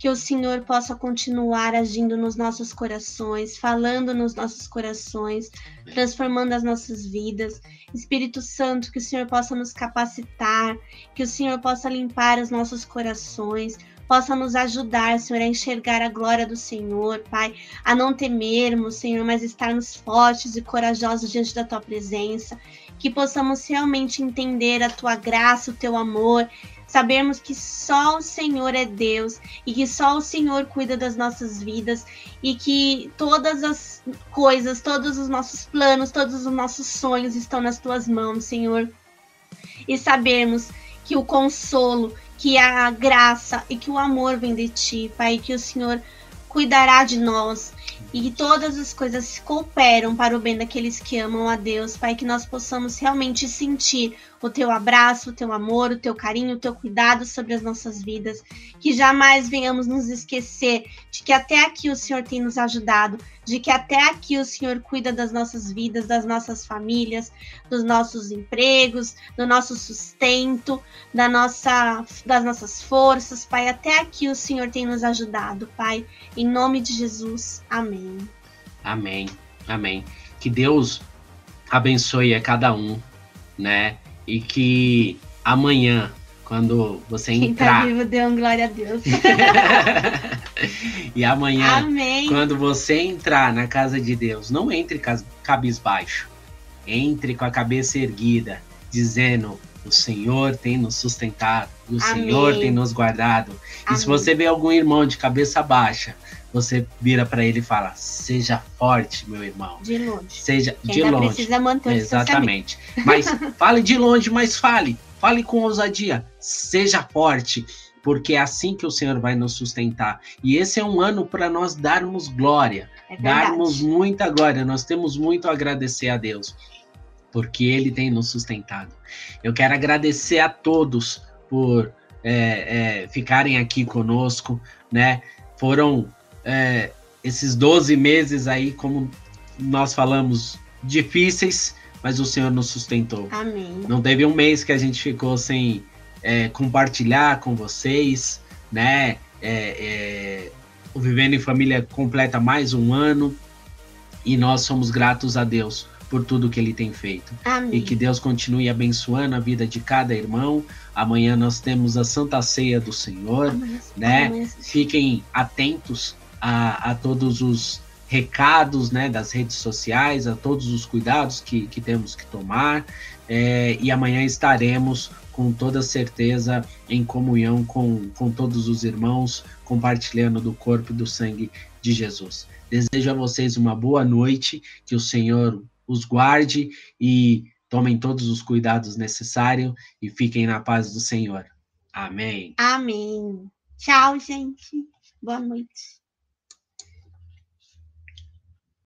Speaker 2: Que o Senhor possa continuar agindo nos nossos corações, falando nos nossos corações, transformando as nossas vidas. Espírito Santo, que o Senhor possa nos capacitar, que o Senhor possa limpar os nossos corações, possa nos ajudar, Senhor, a enxergar a glória do Senhor, Pai, a não temermos, Senhor, mas estarmos fortes e corajosos diante da tua presença, que possamos realmente entender a tua graça, o teu amor, sabermos que só o Senhor é Deus e que só o Senhor cuida das nossas vidas e que todas as coisas, todos os nossos planos, todos os nossos sonhos estão nas tuas mãos, Senhor. E sabermos que o consolo, que a graça e que o amor vem de ti, Pai, que o Senhor cuidará de nós e que todas as coisas cooperam para o bem daqueles que amam a Deus, Pai, que nós possamos realmente sentir o teu abraço, o teu amor, o teu carinho, o teu cuidado sobre as nossas vidas, que jamais venhamos nos esquecer de que até aqui o Senhor tem nos ajudado, de que até aqui o Senhor cuida das nossas vidas, das nossas famílias, dos nossos empregos, do nosso sustento, da nossa, das nossas forças, Pai. Até aqui o Senhor tem nos ajudado, Pai. Em nome de Jesus. Amém.
Speaker 1: Amém. Amém. Que Deus abençoe a cada um, né? E que amanhã, quando você
Speaker 2: Quem
Speaker 1: entrar.
Speaker 2: Quem tá vivo, dê um glória a Deus. <laughs>
Speaker 1: e amanhã,
Speaker 2: Amém.
Speaker 1: quando você entrar na casa de Deus, não entre cabisbaixo. Entre com a cabeça erguida, dizendo: O Senhor tem nos sustentado, o Amém. Senhor tem nos guardado. Amém. E se você vê algum irmão de cabeça baixa, você vira para ele e fala: Seja forte, meu irmão.
Speaker 2: De longe.
Speaker 1: Seja de longe.
Speaker 2: precisa manter o
Speaker 1: Exatamente. Mas <laughs> fale de longe, mas fale. Fale com ousadia. Seja forte, porque é assim que o Senhor vai nos sustentar. E esse é um ano para nós darmos glória,
Speaker 2: é
Speaker 1: darmos muita glória. Nós temos muito a agradecer a Deus, porque Ele tem nos sustentado. Eu quero agradecer a todos por é, é, ficarem aqui conosco, né? Foram é, esses 12 meses aí, como nós falamos, difíceis, mas o Senhor nos sustentou.
Speaker 2: Amém.
Speaker 1: Não teve um mês que a gente ficou sem é, compartilhar com vocês, né? É, é, o Vivendo em Família completa mais um ano e nós somos gratos a Deus por tudo que ele tem feito.
Speaker 2: Amém.
Speaker 1: E que Deus continue abençoando a vida de cada irmão. Amanhã nós temos a Santa Ceia do Senhor,
Speaker 2: Amém.
Speaker 1: né?
Speaker 2: Amém.
Speaker 1: Fiquem atentos a, a todos os recados né, das redes sociais, a todos os cuidados que, que temos que tomar. É, e amanhã estaremos com toda certeza em comunhão com, com todos os irmãos, compartilhando do corpo e do sangue de Jesus. Desejo a vocês uma boa noite, que o Senhor os guarde e tomem todos os cuidados necessários e fiquem na paz do Senhor. Amém.
Speaker 2: Amém. Tchau, gente. Boa noite.